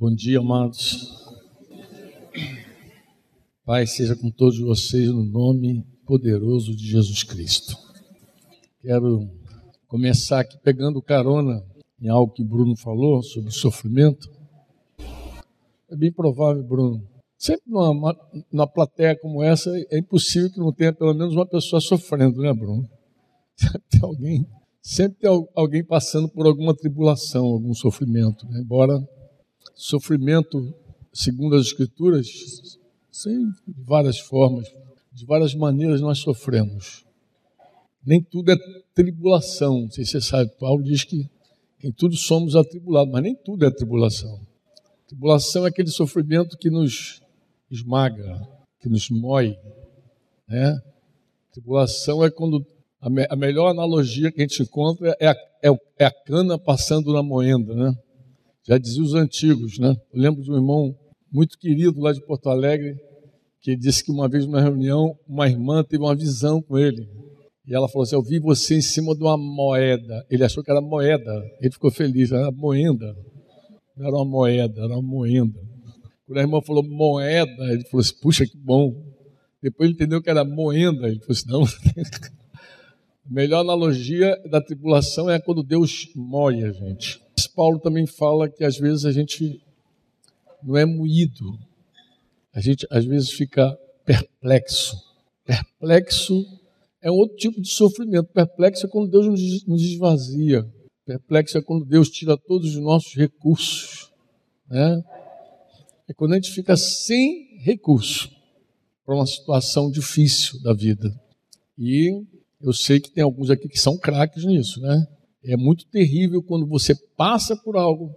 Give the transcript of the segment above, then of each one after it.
Bom dia, amados. Pai, seja com todos vocês no nome poderoso de Jesus Cristo. Quero começar aqui pegando carona em algo que Bruno falou sobre sofrimento. É bem provável, Bruno. Sempre numa, numa plateia como essa, é impossível que não tenha pelo menos uma pessoa sofrendo, né, Bruno? Sempre tem alguém, sempre tem alguém passando por alguma tribulação, algum sofrimento. Né? Embora sofrimento, segundo as Escrituras, de várias formas, de várias maneiras nós sofremos. Nem tudo é tribulação. Não sei se você sabe, Paulo diz que em tudo somos atribulados, mas nem tudo é tribulação. Tribulação é aquele sofrimento que nos esmaga, que nos mói. Né? Tribulação é quando a, me, a melhor analogia que a gente encontra é a, é, é a cana passando na moenda, né? Já diziam os antigos, né? Eu lembro de um irmão muito querido lá de Porto Alegre, que disse que uma vez numa reunião, uma irmã teve uma visão com ele. E ela falou assim: Eu vi você em cima de uma moeda. Ele achou que era moeda. Ele ficou feliz, era moenda. Não era uma moeda, era uma moenda. Quando a irmã falou moeda, ele falou assim: Puxa, que bom. Depois ele entendeu que era moenda. Ele falou assim: Não. A melhor analogia da tribulação é quando Deus moe a gente. Paulo também fala que às vezes a gente não é moído, a gente às vezes fica perplexo. Perplexo é um outro tipo de sofrimento. Perplexo é quando Deus nos esvazia. Perplexo é quando Deus tira todos os nossos recursos. Né? É quando a gente fica sem recurso para uma situação difícil da vida. E eu sei que tem alguns aqui que são craques nisso, né? É muito terrível quando você passa por algo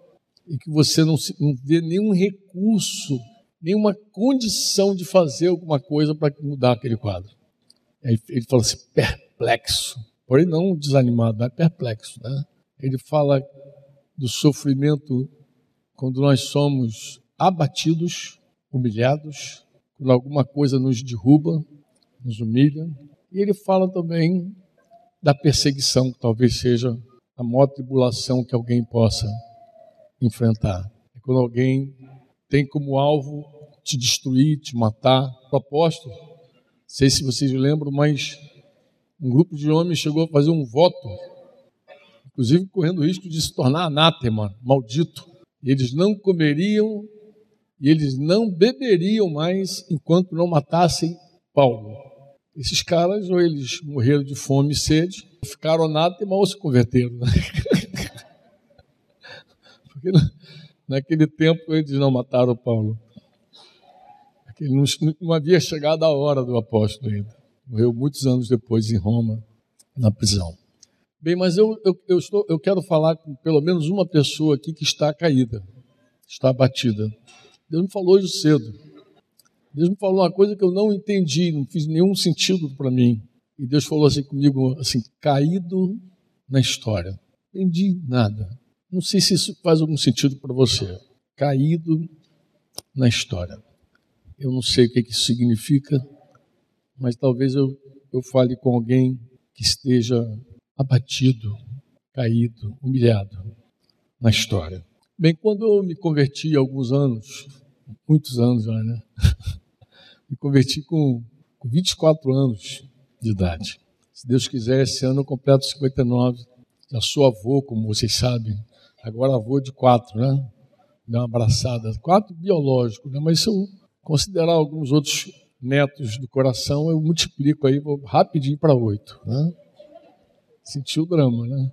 e que você não, se, não vê nenhum recurso, nenhuma condição de fazer alguma coisa para mudar aquele quadro. Aí ele fala assim, perplexo. Porém, não desanimado, mas perplexo. Né? Ele fala do sofrimento quando nós somos abatidos, humilhados, quando alguma coisa nos derruba, nos humilha. E ele fala também da perseguição, que talvez seja a maior tribulação que alguém possa enfrentar. É quando alguém tem como alvo te destruir, te matar. O apóstolo, não sei se vocês lembram, mas um grupo de homens chegou a fazer um voto, inclusive correndo o risco de se tornar anátema, maldito. Eles não comeriam e eles não beberiam mais enquanto não matassem Paulo. Esses caras, ou eles morreram de fome e sede, ficaram anátema ou se converteram. Né? Porque naquele tempo eles não mataram Paulo. Não, não havia chegado a hora do apóstolo ainda. Morreu muitos anos depois em Roma, na prisão. Bem, mas eu, eu, eu, estou, eu quero falar com pelo menos uma pessoa aqui que está caída, está abatida. Deus me falou hoje cedo. Deus me falou uma coisa que eu não entendi, não fiz nenhum sentido para mim. E Deus falou assim comigo, assim, caído na história. Não entendi nada. Não sei se isso faz algum sentido para você. Caído na história. Eu não sei o que, que isso significa, mas talvez eu, eu fale com alguém que esteja abatido, caído, humilhado na história. Bem, quando eu me converti há alguns anos, muitos anos já, né? me converti com, com 24 anos de idade. Se Deus quiser, esse ano eu completo 59. Já sou avô, como vocês sabem. Agora avô de quatro, né? Dá uma abraçada. Quatro biológicos, né? Mas se eu considerar alguns outros netos do coração, eu multiplico aí, vou rapidinho para oito, né? Senti o drama, né?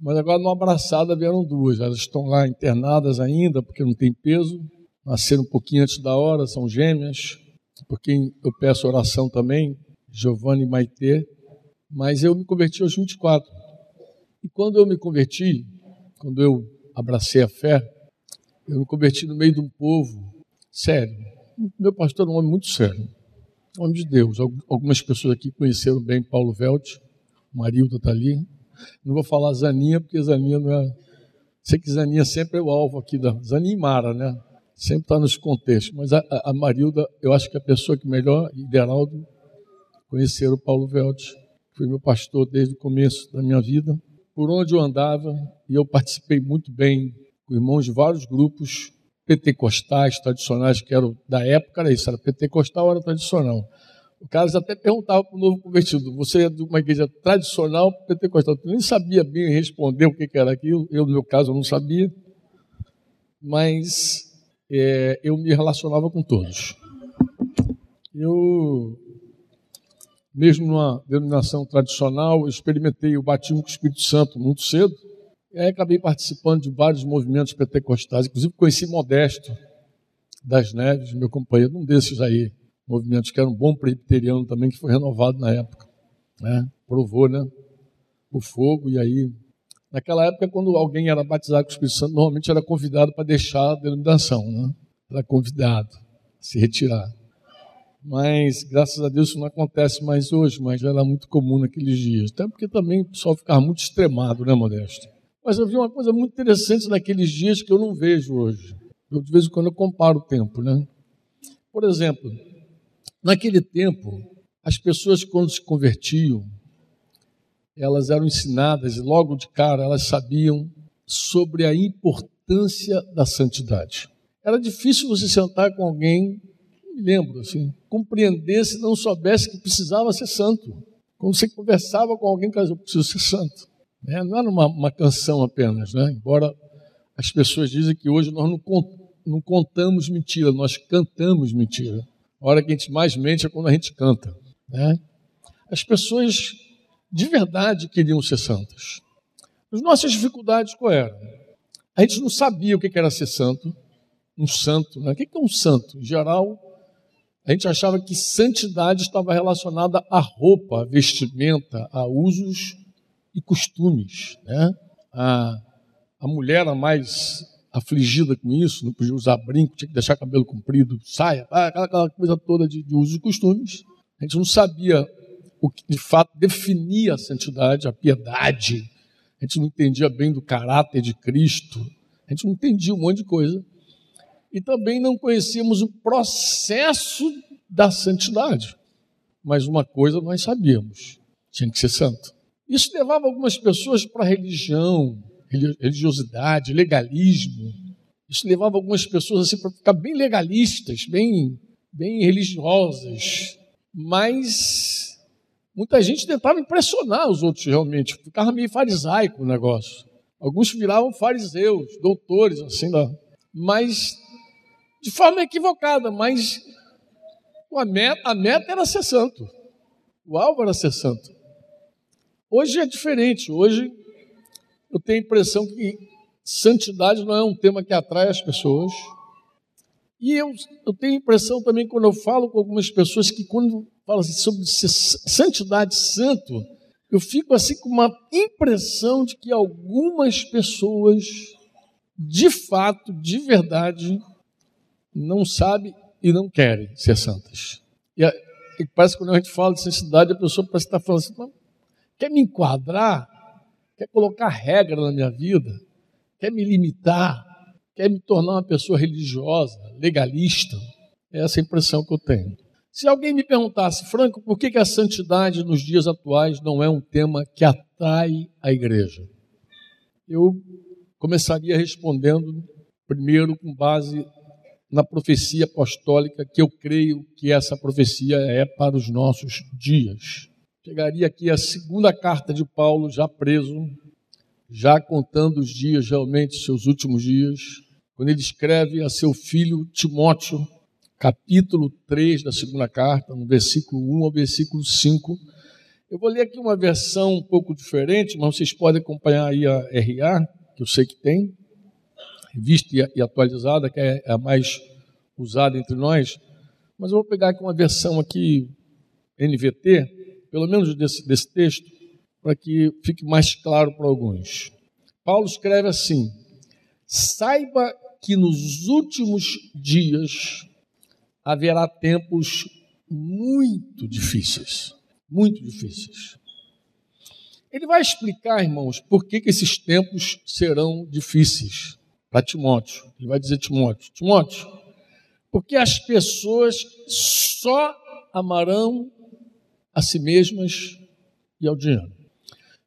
Mas agora numa abraçada vieram duas. Elas estão lá internadas ainda, porque não tem peso. Nasceram um pouquinho antes da hora, são gêmeas. Por quem eu peço oração também, Giovanni Maitê, mas eu me converti aos 24. E quando eu me converti, quando eu abracei a fé, eu me converti no meio de um povo sério. Meu pastor é um homem muito sério, homem de Deus. Algumas pessoas aqui conheceram bem Paulo Velt, Marilda está ali. Não vou falar Zaninha, porque Zaninha não é. Sei que Zaninha sempre é o alvo aqui da. Zaninha e Mara, né? Sempre está nos contextos. Mas a, a Marilda, eu acho que é a pessoa que melhor, e Deraldo, conhecer o Paulo Velt, foi meu pastor desde o começo da minha vida, por onde eu andava, e eu participei muito bem com irmãos de vários grupos pentecostais tradicionais, que eram da época, era isso, era pentecostal ou era tradicional. O cara até perguntava para o novo convertido: você é de uma igreja tradicional pentecostal? Eu nem sabia bem responder o que era aquilo, eu, no meu caso, não sabia, mas é, eu me relacionava com todos. Eu, mesmo numa denominação tradicional, experimentei o batismo com o Espírito Santo muito cedo, e aí acabei participando de vários movimentos pentecostais, inclusive conheci Modesto das Neves, meu companheiro, um desses aí, movimentos que era um bom presbiteriano também, que foi renovado na época. Né? Provou, né? O fogo, e aí. Naquela época, quando alguém era batizado com o Espírito Santo, normalmente era convidado para deixar a denominação, né? Era convidado a se retirar. Mas, graças a Deus, isso não acontece mais hoje, mas era muito comum naqueles dias. Até porque também o pessoal ficava muito extremado, né, Modesto? Mas vi uma coisa muito interessante naqueles dias que eu não vejo hoje. Eu, de vez em quando eu comparo o tempo, né? Por exemplo, naquele tempo, as pessoas quando se convertiam, elas eram ensinadas e logo de cara elas sabiam sobre a importância da santidade. Era difícil você sentar com alguém, me lembro assim, compreendesse, não soubesse que precisava ser santo. Quando você conversava com alguém, eu preciso ser santo. Né? Não era uma, uma canção apenas, né? embora as pessoas dizem que hoje nós não, não contamos mentira, nós cantamos mentira. A hora que a gente mais mente é quando a gente canta. Né? As pessoas de verdade queriam ser santas. As nossas dificuldades qual eram? A gente não sabia o que era ser santo. Um santo, né? O que é um santo? Em geral, a gente achava que santidade estava relacionada à roupa, à vestimenta, a usos e costumes. Né? A, a mulher era mais afligida com isso, não podia usar brinco, tinha que deixar cabelo comprido, saia, aquela, aquela coisa toda de, de usos e costumes. A gente não sabia o que de fato definia a santidade, a piedade. A gente não entendia bem do caráter de Cristo. A gente não entendia um monte de coisa. E também não conhecíamos o processo da santidade. Mas uma coisa nós sabíamos: tinha que ser santo. Isso levava algumas pessoas para religião, religiosidade, legalismo. Isso levava algumas pessoas assim para ficar bem legalistas, bem, bem religiosas. Mas muita gente tentava impressionar os outros realmente, ficava meio farisaico o negócio. Alguns viravam fariseus, doutores, assim, da... mas de forma equivocada, mas a meta, a meta era ser santo. O alvo era ser santo. Hoje é diferente. Hoje eu tenho a impressão que santidade não é um tema que atrai as pessoas. E eu, eu tenho a impressão também, quando eu falo com algumas pessoas, que quando falam assim, sobre santidade, santo, eu fico assim com uma impressão de que algumas pessoas, de fato, de verdade, não sabem e não querem ser santas. E, e parece que quando a gente fala de santidade, a pessoa parece estar falando assim, quer me enquadrar, quer colocar regra na minha vida, quer me limitar, quer me tornar uma pessoa religiosa, legalista. É essa a impressão que eu tenho. Se alguém me perguntasse, Franco, por que, que a santidade nos dias atuais não é um tema que atrai a igreja? Eu começaria respondendo, primeiro, com base na profecia apostólica, que eu creio que essa profecia é para os nossos dias. Chegaria aqui a segunda carta de Paulo, já preso, já contando os dias, realmente, seus últimos dias, quando ele escreve a seu filho Timóteo, capítulo 3 da segunda carta, no versículo 1 ao versículo 5. Eu vou ler aqui uma versão um pouco diferente, mas vocês podem acompanhar aí a RA, que eu sei que tem, revista e atualizada, que é a mais usada entre nós. Mas eu vou pegar aqui uma versão aqui NVT, pelo menos desse, desse texto, para que fique mais claro para alguns. Paulo escreve assim: saiba que nos últimos dias haverá tempos muito difíceis, muito difíceis. Ele vai explicar, irmãos, por que, que esses tempos serão difíceis para Timóteo. Ele vai dizer Timóteo, Timóteo, porque as pessoas só amarão a si mesmas e ao dinheiro.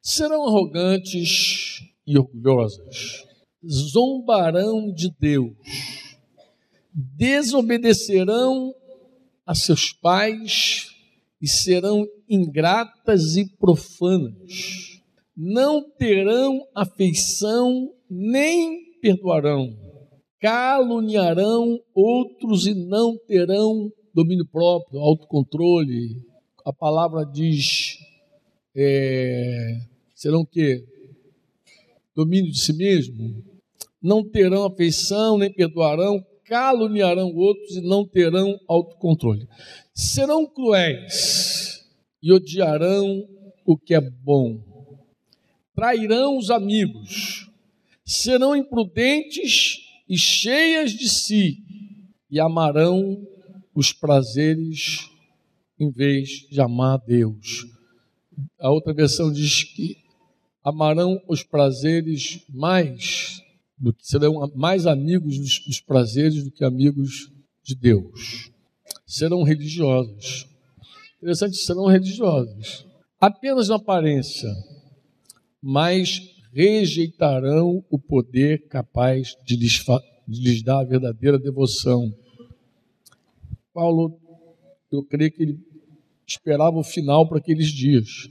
Serão arrogantes e orgulhosas, zombarão de Deus, desobedecerão a seus pais e serão ingratas e profanas. Não terão afeição nem perdoarão. Caluniarão outros e não terão domínio próprio, autocontrole. A palavra diz: é, serão o quê? Domínio de si mesmo. Não terão afeição, nem perdoarão, caluniarão outros e não terão autocontrole. Serão cruéis e odiarão o que é bom. Trairão os amigos, serão imprudentes e cheias de si, e amarão os prazeres em vez de amar a Deus. A outra versão diz que amarão os prazeres mais do que serão mais amigos dos, dos prazeres do que amigos de Deus. Serão religiosos. Interessante, serão religiosos. Apenas na aparência, mas rejeitarão o poder capaz de lhes, de lhes dar a verdadeira devoção. Paulo, eu creio que ele esperava o final para aqueles dias.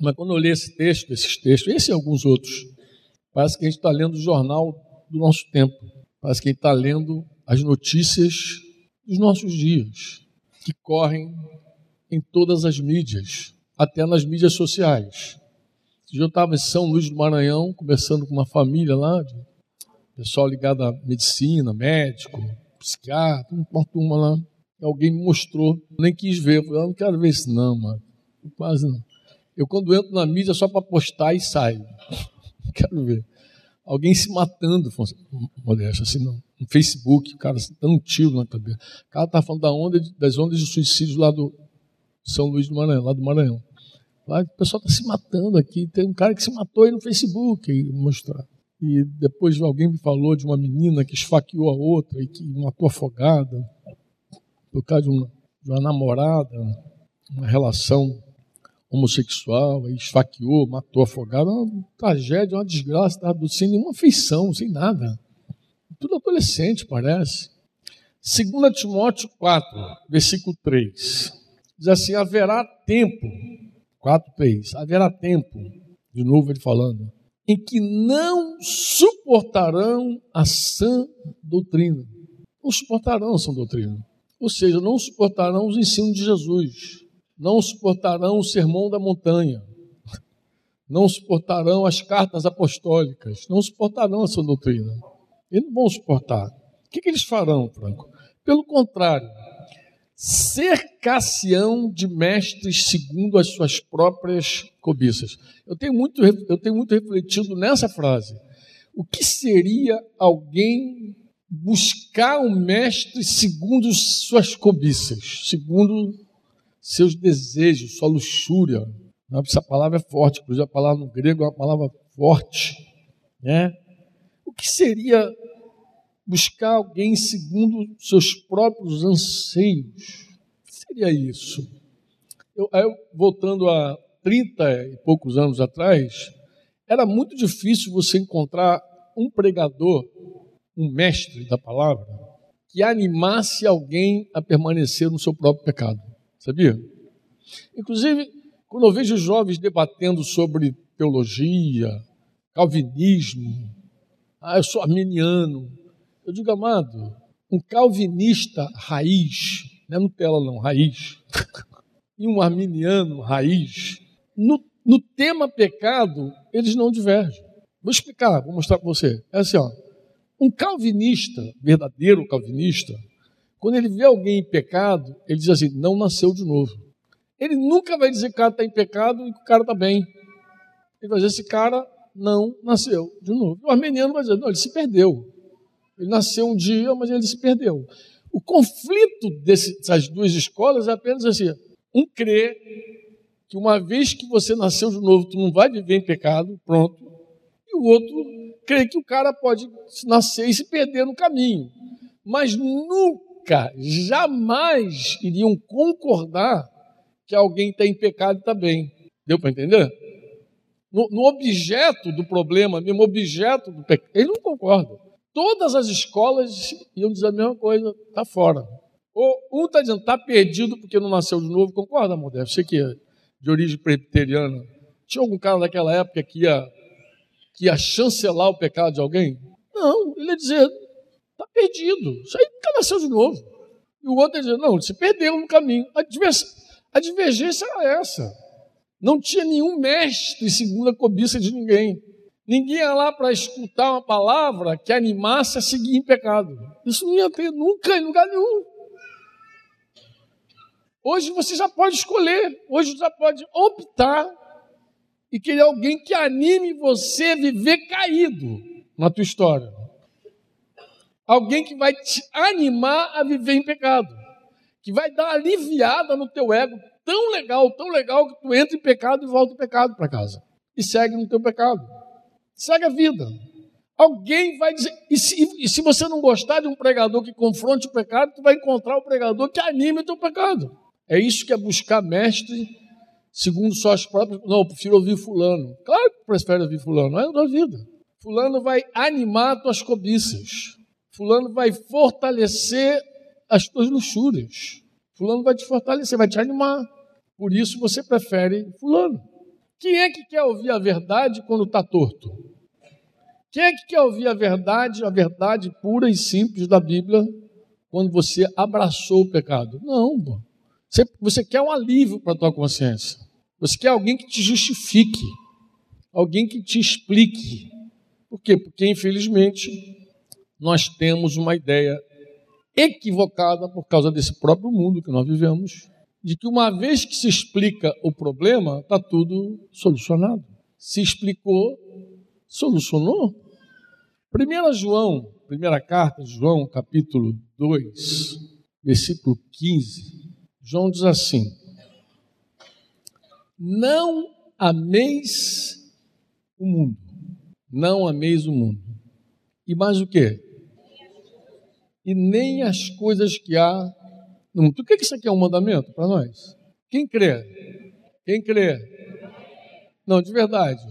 Mas quando eu li esse texto, esses textos, esse e alguns outros, Parece que a gente está lendo o jornal do nosso tempo. Parece que a gente está lendo as notícias dos nossos dias, que correm em todas as mídias, até nas mídias sociais. Eu estava em São Luís do Maranhão, conversando com uma família lá, de pessoal ligado à medicina, médico, psiquiatra, uma turma lá. Alguém me mostrou, nem quis ver. Eu falei, ah, não quero ver isso não, mano. Quase não. Eu quando entro na mídia só para postar e saio. Quero ver. Alguém se matando, Modesto, assim, no, Facebook, o cara dando um tiro na cabeça. O cara está falando da onda, das ondas de suicídio lá do São Luís do Maranhão, lá do Maranhão. Lá, o pessoal está se matando aqui. Tem um cara que se matou aí no Facebook, e mostrar. E depois alguém me falou de uma menina que esfaqueou a outra e que matou afogada por causa de uma, de uma namorada, uma relação homossexual, esfaqueou, matou afogado, uma tragédia, uma desgraça, estava sem nenhuma afeição, sem nada. Tudo adolescente, parece. 2 Timóteo 4, versículo 3. Diz assim: haverá tempo, 4, 3, haverá tempo, de novo ele falando, em que não suportarão a sã doutrina. Não suportarão a sã doutrina. Ou seja, não suportarão os ensinos de Jesus não suportarão o sermão da montanha, não suportarão as cartas apostólicas, não suportarão essa doutrina. Eles não vão suportar. O que, que eles farão, Franco? Pelo contrário, cercação de mestres segundo as suas próprias cobiças. Eu tenho muito, eu tenho muito refletido nessa frase. O que seria alguém buscar um mestre segundo suas cobiças, segundo seus desejos, sua luxúria. Essa palavra é forte, inclusive a palavra no grego é uma palavra forte. Né? O que seria buscar alguém segundo seus próprios anseios? O que seria isso? Eu, eu, voltando a 30 e poucos anos atrás, era muito difícil você encontrar um pregador, um mestre da palavra, que animasse alguém a permanecer no seu próprio pecado. Sabia? Inclusive, quando eu vejo jovens debatendo sobre teologia, calvinismo, ah, eu sou arminiano. Eu digo, amado, um calvinista raiz, não é Nutella não, raiz, e um arminiano raiz, no, no tema pecado, eles não divergem. Vou explicar, vou mostrar para você. É assim, ó, um calvinista, verdadeiro calvinista, quando ele vê alguém em pecado, ele diz assim: não nasceu de novo. Ele nunca vai dizer que o cara está em pecado e que o cara está bem. Ele vai dizer: esse cara não nasceu de novo. O armeniano vai dizer: não, ele se perdeu. Ele nasceu um dia, mas ele se perdeu. O conflito dessas duas escolas é apenas assim: um crê que uma vez que você nasceu de novo, tu não vai viver em pecado, pronto. E o outro crê que o cara pode nascer e se perder no caminho. Mas nunca nunca, jamais iriam concordar que alguém está em pecado bem. Deu para entender? no, no objeto do problema, mesmo objeto do pecado. Eles não concordam. Todas as escolas iam dizer a mesma coisa, está fora. Ou um está dizendo, está perdido porque não nasceu de novo, concorda, Modé? Você que é de origem presbiteriana. Tinha algum cara naquela época que ia, que ia chancelar o pecado de alguém? Não, ele ia dizer, está perdido, isso aí nunca nasceu de novo. E o outro ia dizer, não, se perdeu no caminho. A, a divergência era essa. Não tinha nenhum mestre segundo a cobiça de ninguém. Ninguém ia lá para escutar uma palavra que animasse a seguir em pecado. Isso não ia ter nunca em lugar nenhum. Hoje você já pode escolher, hoje você já pode optar e querer alguém que anime você a viver caído na tua história. Alguém que vai te animar a viver em pecado, que vai dar aliviada no teu ego, tão legal, tão legal que tu entra em pecado e volta em pecado para casa. E segue no teu pecado. Segue a vida. Alguém vai dizer. E se, e se, você não gostar de um pregador que confronte o pecado, tu vai encontrar o pregador que anime o teu pecado. É isso que é buscar mestre segundo suas próprias. Não, eu prefiro ouvir Fulano. Claro que prefere ouvir Fulano, é da vida. Fulano vai animar tuas cobiças. Fulano vai fortalecer as tuas luxúrias. Fulano vai te fortalecer, vai te animar. Por isso você prefere Fulano. Quem é que quer ouvir a verdade quando está torto? Quem é que quer ouvir a verdade, a verdade pura e simples da Bíblia, quando você abraçou o pecado? Não. Você, você quer um alívio para a tua consciência. Você quer alguém que te justifique, alguém que te explique. Por quê? Porque, infelizmente, nós temos uma ideia equivocada por causa desse próprio mundo que nós vivemos, de que uma vez que se explica o problema, está tudo solucionado. Se explicou, solucionou. 1 João, primeira carta João, capítulo 2, versículo 15. João diz assim: Não ameis o mundo, não ameis o mundo. E mais o que? E nem as coisas que há no mundo. O que isso aqui é um mandamento para nós? Quem crê? Quem crê? Não, de verdade.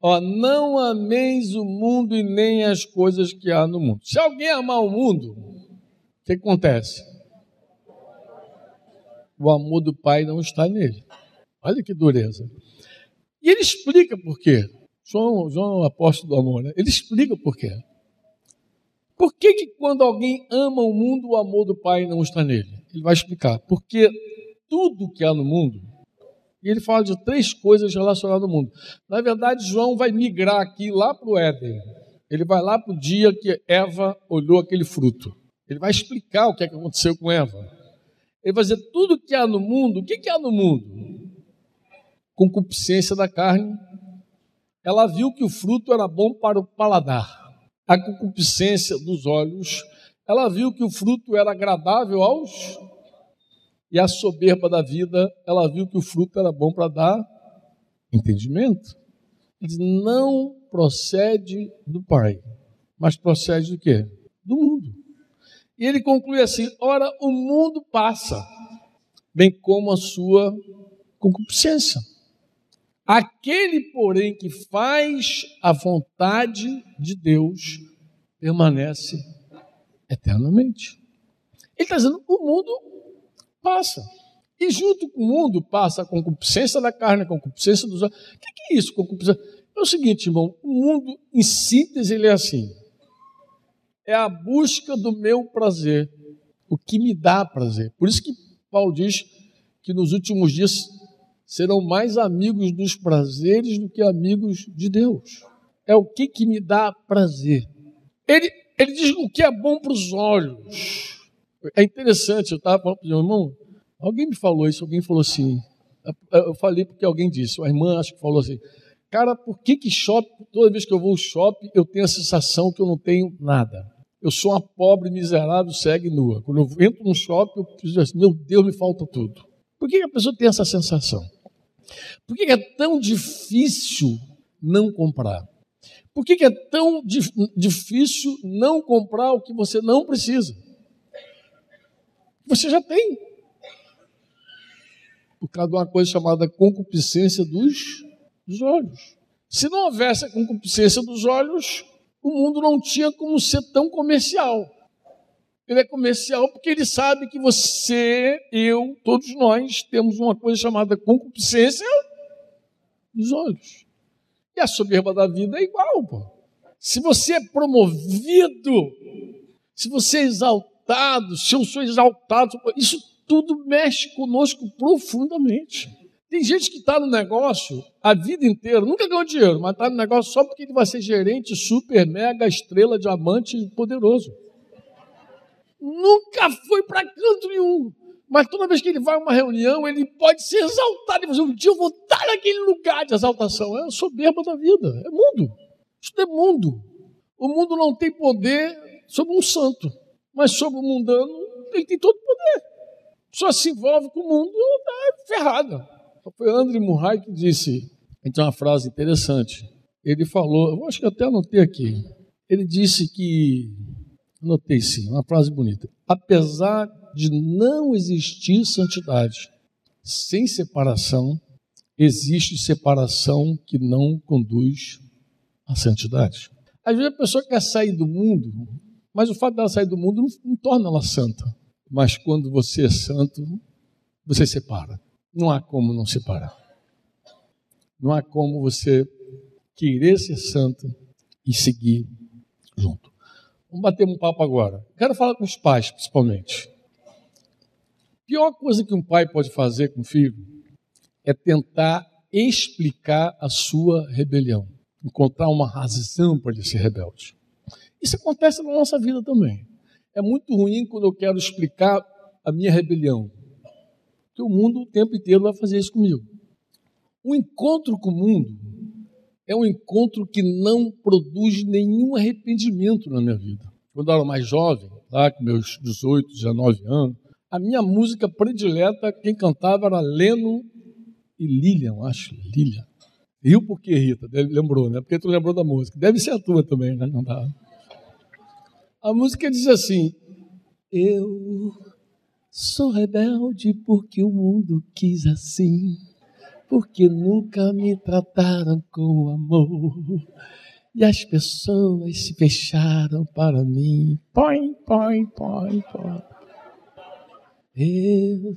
Ó, não ameis o mundo e nem as coisas que há no mundo. Se alguém amar o mundo, o que acontece? o amor do Pai não está nele. Olha que dureza. E ele explica por quê. João, João é o apóstolo do amor, né? Ele explica por quê. Por que, que quando alguém ama o mundo, o amor do Pai não está nele? Ele vai explicar. Porque tudo que há no mundo, e ele fala de três coisas relacionadas ao mundo. Na verdade, João vai migrar aqui lá para o Éden. Ele vai lá para o dia que Eva olhou aquele fruto. Ele vai explicar o que, é que aconteceu com Eva. Ele vai dizer: tudo que há no mundo, o que, que há no mundo? Concupiscência da carne. Ela viu que o fruto era bom para o paladar. A concupiscência dos olhos. Ela viu que o fruto era agradável aos. E a soberba da vida, ela viu que o fruto era bom para dar entendimento. Ele não procede do Pai, mas procede do quê? Do mundo. E ele conclui assim: ora, o mundo passa, bem como a sua concupiscência. Aquele, porém, que faz a vontade de Deus permanece eternamente. Ele está dizendo: o mundo passa. E junto com o mundo passa a concupiscência da carne, a concupiscência dos olhos. O que é isso, concupiscência? É o seguinte, irmão: o mundo, em síntese, ele é assim é a busca do meu prazer, o que me dá prazer. Por isso que Paulo diz que nos últimos dias serão mais amigos dos prazeres do que amigos de Deus. É o que, que me dá prazer. Ele, ele diz o que é bom para os olhos. É interessante, eu estava falando para o meu irmão, alguém me falou isso, alguém falou assim, eu falei porque alguém disse, a irmã acho que falou assim, cara, por que que shopping, toda vez que eu vou ao shopping, eu tenho a sensação que eu não tenho nada? Eu sou uma pobre, miserável, segue nua. Quando eu entro no shopping, eu preciso assim, meu Deus, me falta tudo. Por que a pessoa tem essa sensação? Por que é tão difícil não comprar? Por que é tão difícil não comprar o que você não precisa? Você já tem. Por causa de uma coisa chamada concupiscência dos Dos olhos. Se não houvesse a concupiscência dos olhos, o mundo não tinha como ser tão comercial. Ele é comercial porque ele sabe que você, eu, todos nós temos uma coisa chamada concupiscência dos olhos. E a soberba da vida é igual, pô. Se você é promovido, se você é exaltado, se eu sou exaltado, isso tudo mexe conosco profundamente. Tem gente que está no negócio a vida inteira, nunca ganhou dinheiro, mas está no negócio só porque ele vai ser gerente super, mega, estrela, diamante poderoso. Nunca foi para canto nenhum. Mas toda vez que ele vai a uma reunião, ele pode ser exaltado. Ele vai um dia eu vou estar naquele lugar de exaltação. É a soberba da vida. É mundo. Isso é mundo. O mundo não tem poder sobre um santo. Mas sobre o mundano, ele tem todo o poder. Só se envolve com o mundo, está ferrada. Foi André Murray que disse, então uma frase interessante. Ele falou, eu acho que até anotei aqui. Ele disse que, anotei sim, uma frase bonita. Apesar de não existir santidade. Sem separação, existe separação que não conduz à santidade. Às vezes a pessoa quer sair do mundo, mas o fato dela sair do mundo não, não torna ela santa. Mas quando você é santo, você separa. Não há como não separar. Não há como você querer ser santo e seguir junto. Vamos bater um papo agora. Quero falar com os pais, principalmente pior coisa que um pai pode fazer com o filho é tentar explicar a sua rebelião, encontrar uma razão para ele ser rebelde. Isso acontece na nossa vida também. É muito ruim quando eu quero explicar a minha rebelião, porque o mundo o tempo inteiro vai fazer isso comigo. O encontro com o mundo é um encontro que não produz nenhum arrependimento na minha vida. Quando eu era mais jovem, lá com meus 18, 19 anos, a minha música predileta, quem cantava era Leno e Lilian, acho. Lilian. Riu por quê, Rita? Lembrou, né? Porque tu lembrou da música. Deve ser a tua também, né? Não dá. A música diz assim: Eu sou rebelde porque o mundo quis assim, porque nunca me trataram com amor. E as pessoas se fecharam para mim. Põe, põe, põe, põe. Eu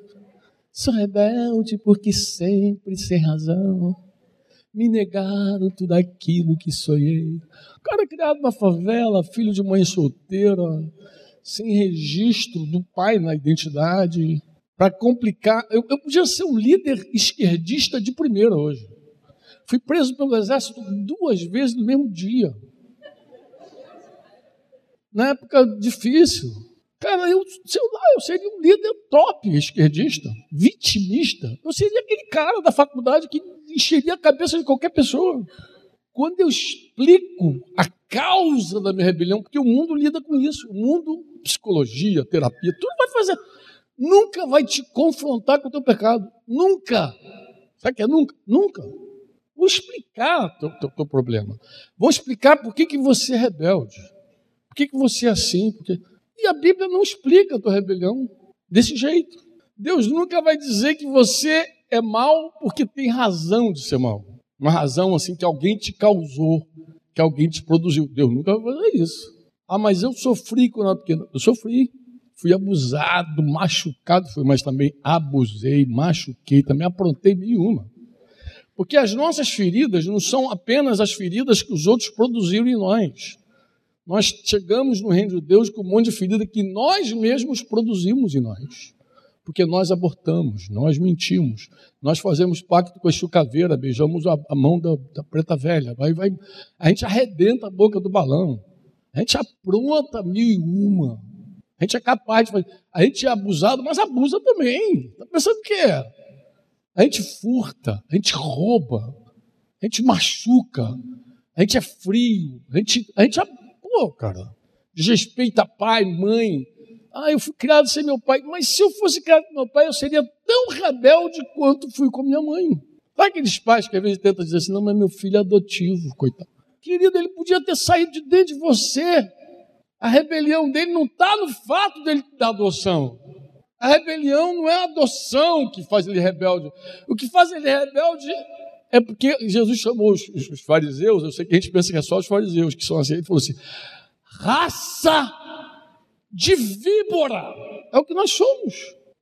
sou rebelde porque sempre sem razão me negaram tudo aquilo que sonhei. Cara criado na favela, filho de mãe solteira, sem registro do pai na identidade, para complicar. Eu, eu podia ser um líder esquerdista de primeira hoje. Fui preso pelo exército duas vezes no mesmo dia. Na época difícil. Cara, eu, sei lá, eu seria um líder top esquerdista, vitimista. Eu seria aquele cara da faculdade que encheria a cabeça de qualquer pessoa. Quando eu explico a causa da minha rebelião, porque o mundo lida com isso, o mundo, psicologia, terapia, tudo vai fazer. Nunca vai te confrontar com o teu pecado. Nunca. Sabe o que é nunca? Nunca. Vou explicar o teu, teu, teu, problema. Vou explicar por que, que você é rebelde. Por que, que você é assim. Porque... E a Bíblia não explica a tua rebelião desse jeito. Deus nunca vai dizer que você é mal porque tem razão de ser mal. Uma razão assim que alguém te causou, que alguém te produziu. Deus nunca vai fazer isso. Ah, mas eu sofri quando era pequeno. Eu sofri. Fui abusado, machucado, fui, mas também abusei, machuquei, também aprontei mil uma. Porque as nossas feridas não são apenas as feridas que os outros produziram em nós. Nós chegamos no reino de Deus com um monte de ferida que nós mesmos produzimos em nós. Porque nós abortamos, nós mentimos, nós fazemos pacto com a chucaveira, beijamos a, a mão da, da, preta velha, vai, vai, a gente arrebenta a boca do balão, a gente apronta mil e uma, a gente é capaz de fazer, a gente é abusado, mas abusa também. Está pensando o que é? A gente furta, a gente rouba, a gente machuca, a gente é frio, a gente, a gente Pô, cara, desrespeita pai, mãe. Ah, eu fui criado sem meu pai. Mas se eu fosse criado com meu pai, eu seria tão rebelde quanto fui com minha mãe. Sabe aqueles pais que às vezes tentam dizer assim, não, mas meu filho é adotivo, coitado. Querido, ele podia ter saído de dentro de você. A rebelião dele não está no fato dele da adoção. A rebelião não é a adoção que faz ele rebelde. O que faz ele rebelde É porque Jesus chamou os, os, fariseus, eu sei que a gente pensa que é só os fariseus que são assim, ele falou assim: raça de víbora, é o que nós somos.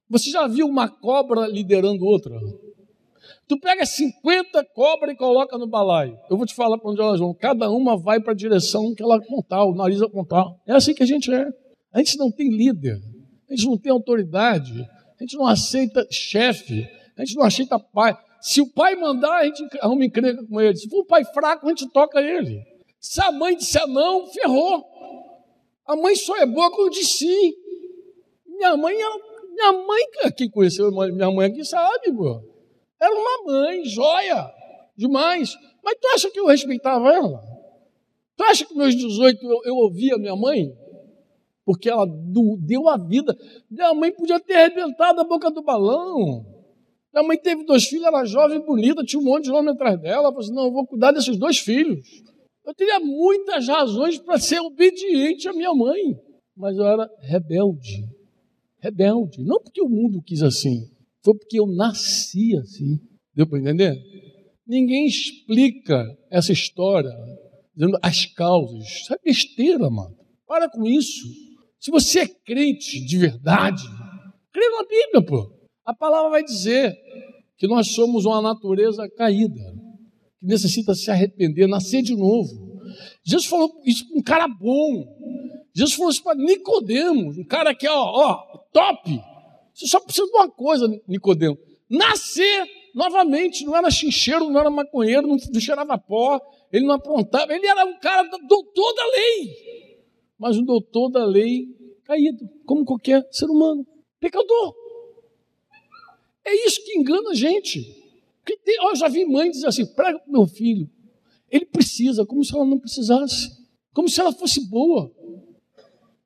Você já viu uma cobra liderando outra? Tu pega 50 cobras e coloca no balaio. Eu vou te falar para onde elas vão. Cada uma vai para a direção que ela contar, o nariz a contar. É assim que a gente é. A gente não tem líder, a gente não tem autoridade, a gente não aceita chefe, a gente não aceita pai. Se o pai mandar, a gente arruma encrenca com ele. Se for um pai fraco, a gente toca ele. Se a mãe disser não, ferrou. A mãe só é boa quando diz sim. Minha mãe, ela, minha mãe, quem conheceu minha mãe aqui sabe, pô. Era uma mãe, joia, demais. Mas tu acha que eu respeitava ela? Tu acha que meus 18 eu, eu ouvia minha mãe? Porque ela deu a vida. Minha mãe podia ter arrebentado a boca do balão. Minha mãe teve dois filhos, era jovem, bonita, tinha um monte de homem atrás dela. Ela falou assim: não, eu vou cuidar desses dois filhos. Eu teria muitas razões para ser obediente à minha mãe, mas eu era rebelde. Rebelde. Não porque o mundo quis assim, foi porque eu nasci assim. Deu para entender? Ninguém explica essa história dizendo as causas. Isso é besteira, mano. Para com isso. Se você é crente de verdade, crê na Bíblia, pô. A palavra vai dizer que nós somos uma natureza caída, que necessita se arrepender, nascer de novo. Jesus falou isso para um cara bom. Jesus falou isso para Nicodemos, um cara que é ó, ó, top. Você só precisa de uma coisa, Nicodemo: nascer novamente. Não era chincheiro, não era maconheiro, não cheirava pó, ele não aprontava. Ele era um cara doutor da lei, mas um doutor da lei caído, como qualquer ser humano, pecador. É isso que engana a gente. Tem, eu já vi mãe dizer assim: prega para meu filho, ele precisa, como se ela não precisasse, como se ela fosse boa.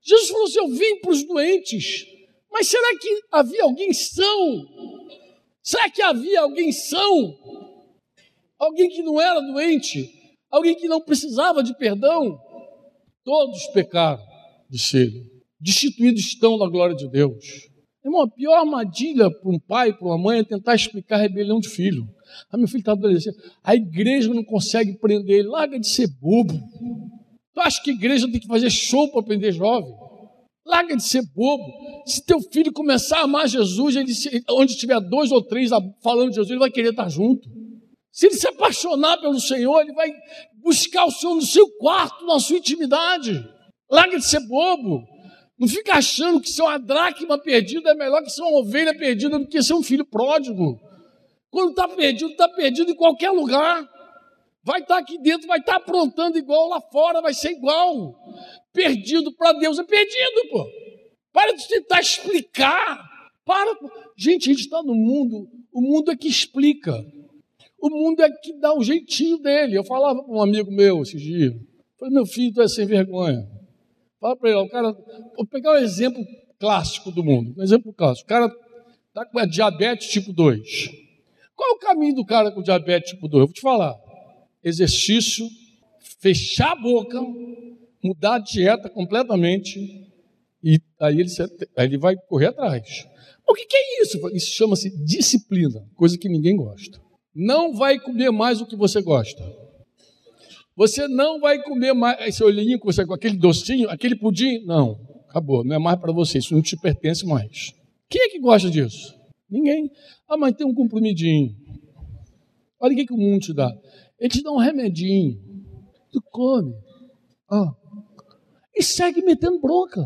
Jesus falou assim: Eu vim para os doentes, mas será que havia alguém são? Será que havia alguém são? Alguém que não era doente? Alguém que não precisava de perdão? Todos pecaram, disse ele. Destituídos estão da glória de Deus. Irmão, a pior armadilha para um pai, para uma mãe, é tentar explicar a rebelião de filho. Ah, meu filho está adolescente. A igreja não consegue prender ele. Larga de ser bobo. Tu acha que a igreja tem que fazer show para prender jovem? Larga de ser bobo. Se teu filho começar a amar Jesus, ele, onde tiver dois ou três falando de Jesus, ele vai querer estar junto. Se ele se apaixonar pelo Senhor, ele vai buscar o Senhor no seu quarto, na sua intimidade. Larga de ser bobo. Não fica achando que ser uma dracma perdida é melhor que ser uma ovelha perdida do que ser um filho pródigo. Quando está perdido, está perdido em qualquer lugar. Vai estar tá aqui dentro, vai estar tá aprontando igual lá fora, vai ser igual. Perdido para Deus é perdido, pô. Para de tentar explicar. Para. Gente, a gente está no mundo, o mundo é que explica. O mundo é que dá o jeitinho dele. Eu falava para um amigo meu esses dias. Falei, meu filho, tu é sem vergonha. Fala para ele, o cara, vou pegar um exemplo clássico do mundo, um exemplo clássico. O cara está com diabetes tipo 2. Qual é o caminho do cara com diabetes tipo 2? Eu vou te falar. Exercício, fechar a boca, mudar a dieta completamente e aí ele, aí ele vai correr atrás. O que, que é isso? Isso chama-se disciplina, coisa que ninguém gosta. Não vai comer mais o que você gosta. Você não vai comer mais esse olhinho com, você, aquele docinho, aquele pudim. Não, acabou, não é mais para você, isso não te pertence mais. Quem é que gosta disso? Ninguém. Ah, mas tem um comprimidinho. Olha o que, que o mundo te dá. Ele te dá um remedinho. Tu come. Ah. E segue metendo bronca.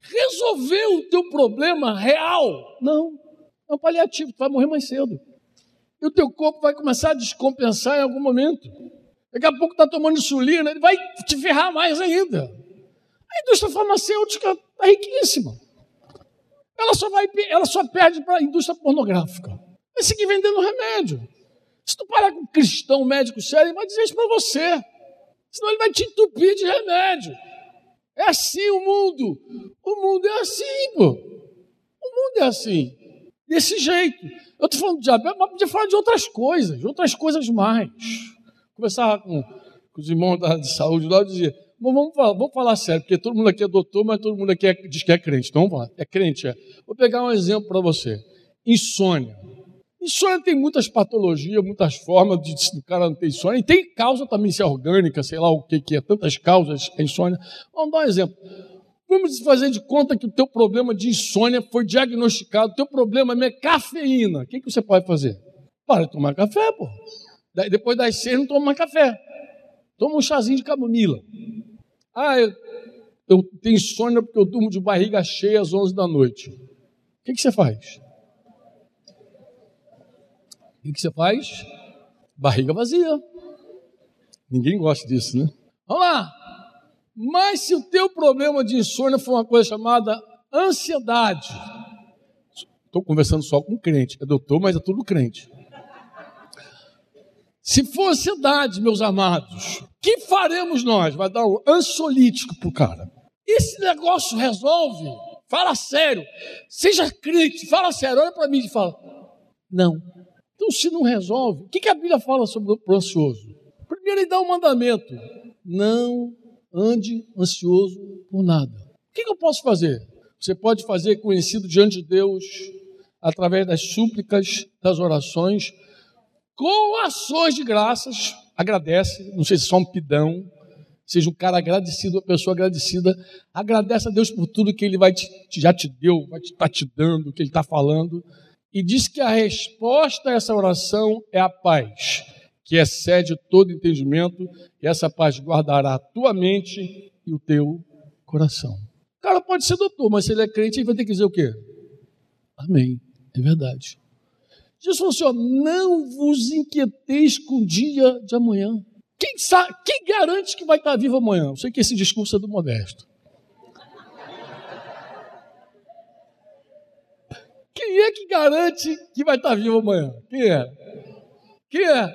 Resolveu o teu problema real? Não. É um paliativo, tu vai morrer mais cedo. E o teu corpo vai começar a descompensar em algum momento. Daqui a pouco está tomando insulina, ele vai te ferrar mais ainda. A indústria farmacêutica está riquíssima. Ela só, vai, ela só perde para a indústria pornográfica. Vai seguir vendendo remédio. Se tu parar com um cristão médico sério, ele vai dizer isso para você. Senão ele vai te entupir de remédio. É assim o mundo. O mundo é assim, pô. O mundo é assim. Desse jeito. Eu estou falando de diabetes, mas podia falar de outras coisas, outras coisas mais conversava com, com os irmãos da, de saúde lá e dizia: vamos falar, vamos falar sério, porque todo mundo aqui é doutor, mas todo mundo aqui é, diz que é crente. Então vamos lá, é crente. É. Vou pegar um exemplo para você: insônia. Insônia tem muitas patologias, muitas formas de o cara não ter insônia. E tem causa também, se é orgânica, sei lá o que, que é, tantas causas a insônia. Vamos dar um exemplo. Vamos fazer de conta que o teu problema de insônia foi diagnosticado, o teu problema é cafeína. O que, que você pode fazer? Para de tomar café, pô. Depois das seis não toma mais café. Toma um chazinho de camomila. Ah, eu, eu tenho insônia porque eu durmo de barriga cheia às onze da noite. O que, que você faz? O que você faz? Barriga vazia. Ninguém gosta disso, né? Vamos lá. Mas se o teu problema de insônia for uma coisa chamada ansiedade, estou conversando só com crente, é doutor, mas é tudo crente. Se for ansiedade, meus amados, que faremos nós? Vai dar um ansiolítico pro cara. Esse negócio resolve? Fala sério. Seja crente, fala sério. Olha para mim e fala: Não. Então, se não resolve, o que, a Bíblia fala sobre o ansioso? Primeiro, ele dá um mandamento: não ande ansioso por nada. O que, eu posso fazer? Você pode fazer conhecido diante de Deus através das súplicas, das orações, com ações de graças. Agradece, não sei se só um pidão, seja um cara agradecido, uma pessoa agradecida. Agradece a Deus por tudo que Ele vai te, já te deu, vai estar tá te dando, que Ele está falando e diz que a resposta a essa oração é a paz, que excede todo entendimento, e essa paz guardará a tua mente e o teu coração. O cara pode ser doutor, mas se ele é crente, ele vai ter que dizer o quê? Amém. É verdade. Jesus falou assim: ó, não vos inquieteis com o dia de amanhã. Quem, sabe, quem garante que vai estar vivo amanhã? Eu sei que esse discurso é do modesto. Quem é que garante que vai estar vivo amanhã? Quem é? Quem é?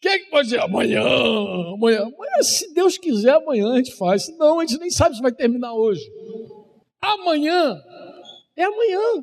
Quem é que pode dizer amanhã, amanhã? Amanhã, se Deus quiser, amanhã a gente faz. Senão, a gente nem sabe se vai terminar hoje. Amanhã é amanhã.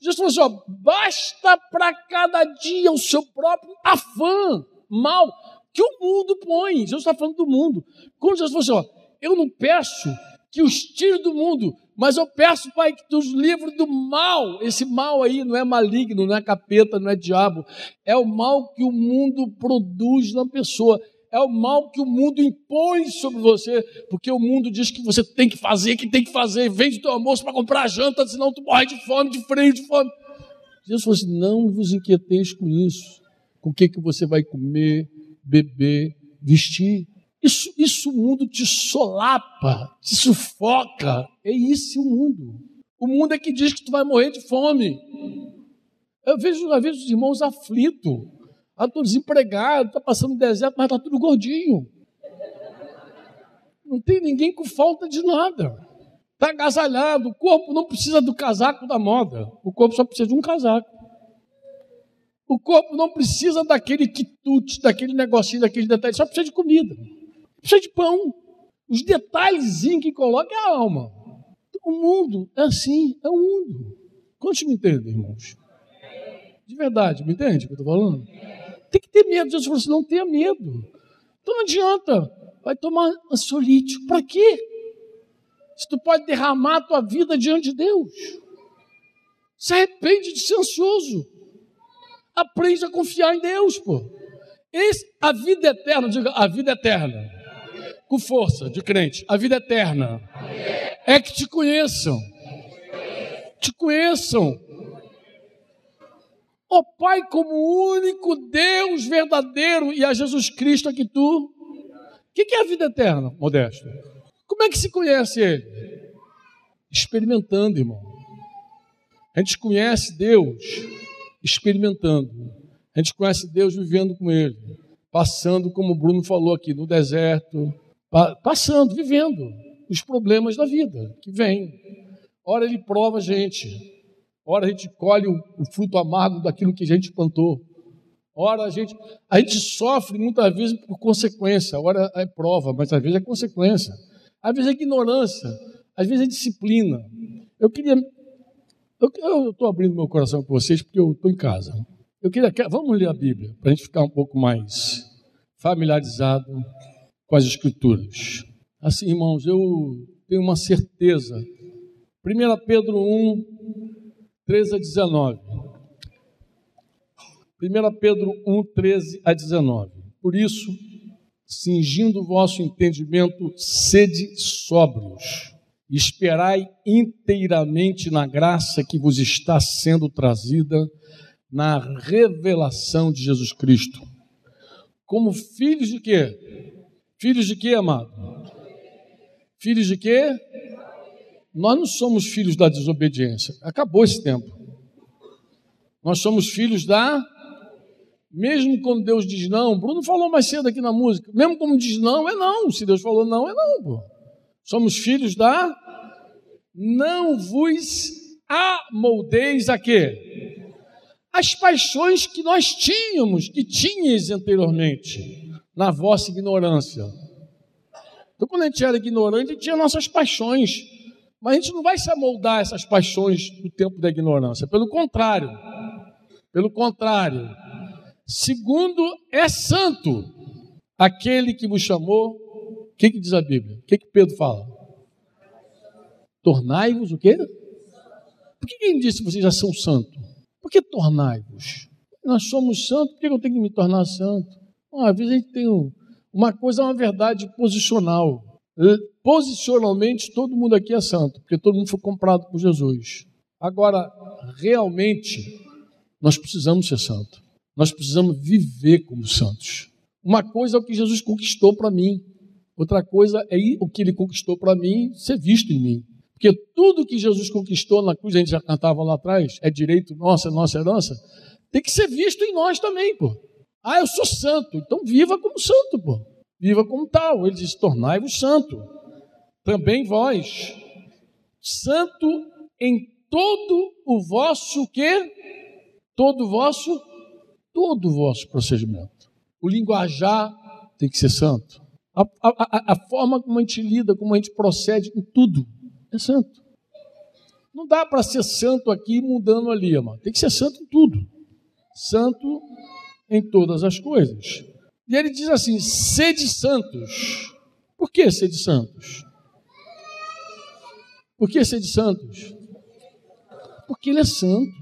Jesus falou assim: ó, basta para cada dia o seu próprio afã, mal, que o mundo põe. Jesus está falando do mundo. Quando Jesus falou assim: ó, eu não peço que os tire do mundo, mas eu peço, Pai, que tu os livres do mal. Esse mal aí não é maligno, não é capeta, não é diabo. É o mal que o mundo produz na pessoa. É o mal que o mundo impõe sobre você, porque o mundo diz que você tem que fazer, que tem que fazer. Vende teu almoço para comprar janta, senão tu morre de fome, de frio, de fome. Jesus falou assim: não vos inquieteis com isso. Com o que, que você vai comer, beber, vestir. Isso, isso o mundo te solapa, te sufoca. É isso o mundo. O mundo é que diz que tu vai morrer de fome. Eu vejo, às vezes, os irmãos aflitos. Ah, estou desempregado, está passando deserto, mas está tudo gordinho. Não tem ninguém com falta de nada. Está agasalhado. O corpo não precisa do casaco da moda. O corpo só precisa de um casaco. O corpo não precisa daquele quitute, daquele negocinho, daquele detalhe. Só precisa de comida precisa de pão. Os detalhezinhos que coloca é a alma. O mundo é assim, é o mundo. Quantos me irmãos? De verdade, me entende o que eu estou falando? Tem que ter medo. Jesus falou assim: não tenha medo. Então não adianta. Vai tomar ansiolítico. Para quê? Se tu pode derramar a tua vida diante de Deus. Se arrepende de ser ansioso. Aprende a confiar em Deus, pô. Esse, a vida eterna, diga, a vida eterna com força de crente. A vida eterna é que te conheçam. Te conheçam. Ó oh, Pai, como único Deus verdadeiro e a Jesus Cristo aqui tu. O que, que é a vida eterna, Modesto? Como é que se conhece Ele? Experimentando, irmão. A gente conhece Deus experimentando. A gente conhece Deus vivendo com Ele. Passando, como o Bruno falou aqui, no deserto, passando, vivendo os problemas da vida que vem. Ora ele prova a gente, ora a gente colhe o, fruto amargo daquilo que a gente plantou. Ora a gente, a gente sofre muitas vezes por consequência, ora é prova, mas às vezes é consequência. Às vezes é ignorância, às vezes é disciplina. Eu queria. Eu estou abrindo meu coração para vocês porque eu estou em casa. Eu queria. Vamos ler a Bíblia, para a gente ficar um pouco mais familiarizado com as Escrituras. Assim, irmãos, eu tenho uma certeza. 1 Pedro 1, 13 a 19. 1 Pedro 1, 13 a 19. Por isso, cingindo o vosso entendimento, sede sóbrios, esperai inteiramente na graça que vos está sendo trazida na revelação de Jesus Cristo. Como filhos de quê? Filhos de quê, amado? Filhos de quê? Nós não somos filhos da desobediência. Acabou esse tempo. Nós somos filhos da. Mesmo quando Deus diz não, Bruno falou mais cedo aqui na música. Mesmo como diz não, é não. Se Deus falou não, é não. Somos filhos da. Não vos amoldeis a quê? As paixões que nós tínhamos, que tinhas anteriormente, na vossa ignorância. Então, quando a gente era ignorante, a gente tinha nossas paixões. Mas a gente não vai se amoldar essas paixões do tempo da ignorância. Pelo contrário. Pelo contrário. Segundo é santo aquele que vos chamou. O que, que diz a Bíblia? O que, que Pedro fala? Tornai-vos o quê? Por que disse que vocês já são santos? Por que tornai-vos? Nós somos santos, por que eu tenho que me tornar santo? Às vezes a gente tem um, uma coisa, uma verdade posicional. Posicionalmente, todo mundo aqui é santo, porque todo mundo foi comprado por Jesus. Agora, realmente, nós precisamos ser santos. Nós precisamos viver como santos. Uma coisa é o que Jesus conquistou para mim. Outra coisa é o que ele conquistou para mim ser visto em mim. Porque tudo que Jesus conquistou na cruz, a gente já cantava lá atrás, é direito nosso, é nossa herança, tem que ser visto em nós também, pô. Ah, eu sou santo. Então viva como santo, pô. Viva como tal. Ele diz: tornai-vos santo. Também vós. Santo em todo o vosso quê? Todo o vosso, todo o vosso procedimento. O linguajar tem que ser santo. A, a, a, forma como a gente lida, como a gente procede em tudo é santo. Não dá para ser santo aqui mudando ali, amado. Tem que ser santo em tudo. Santo em todas as coisas. E ele diz assim: sede santos. Por que sede santos? Por que sede santos? Porque ele é santo.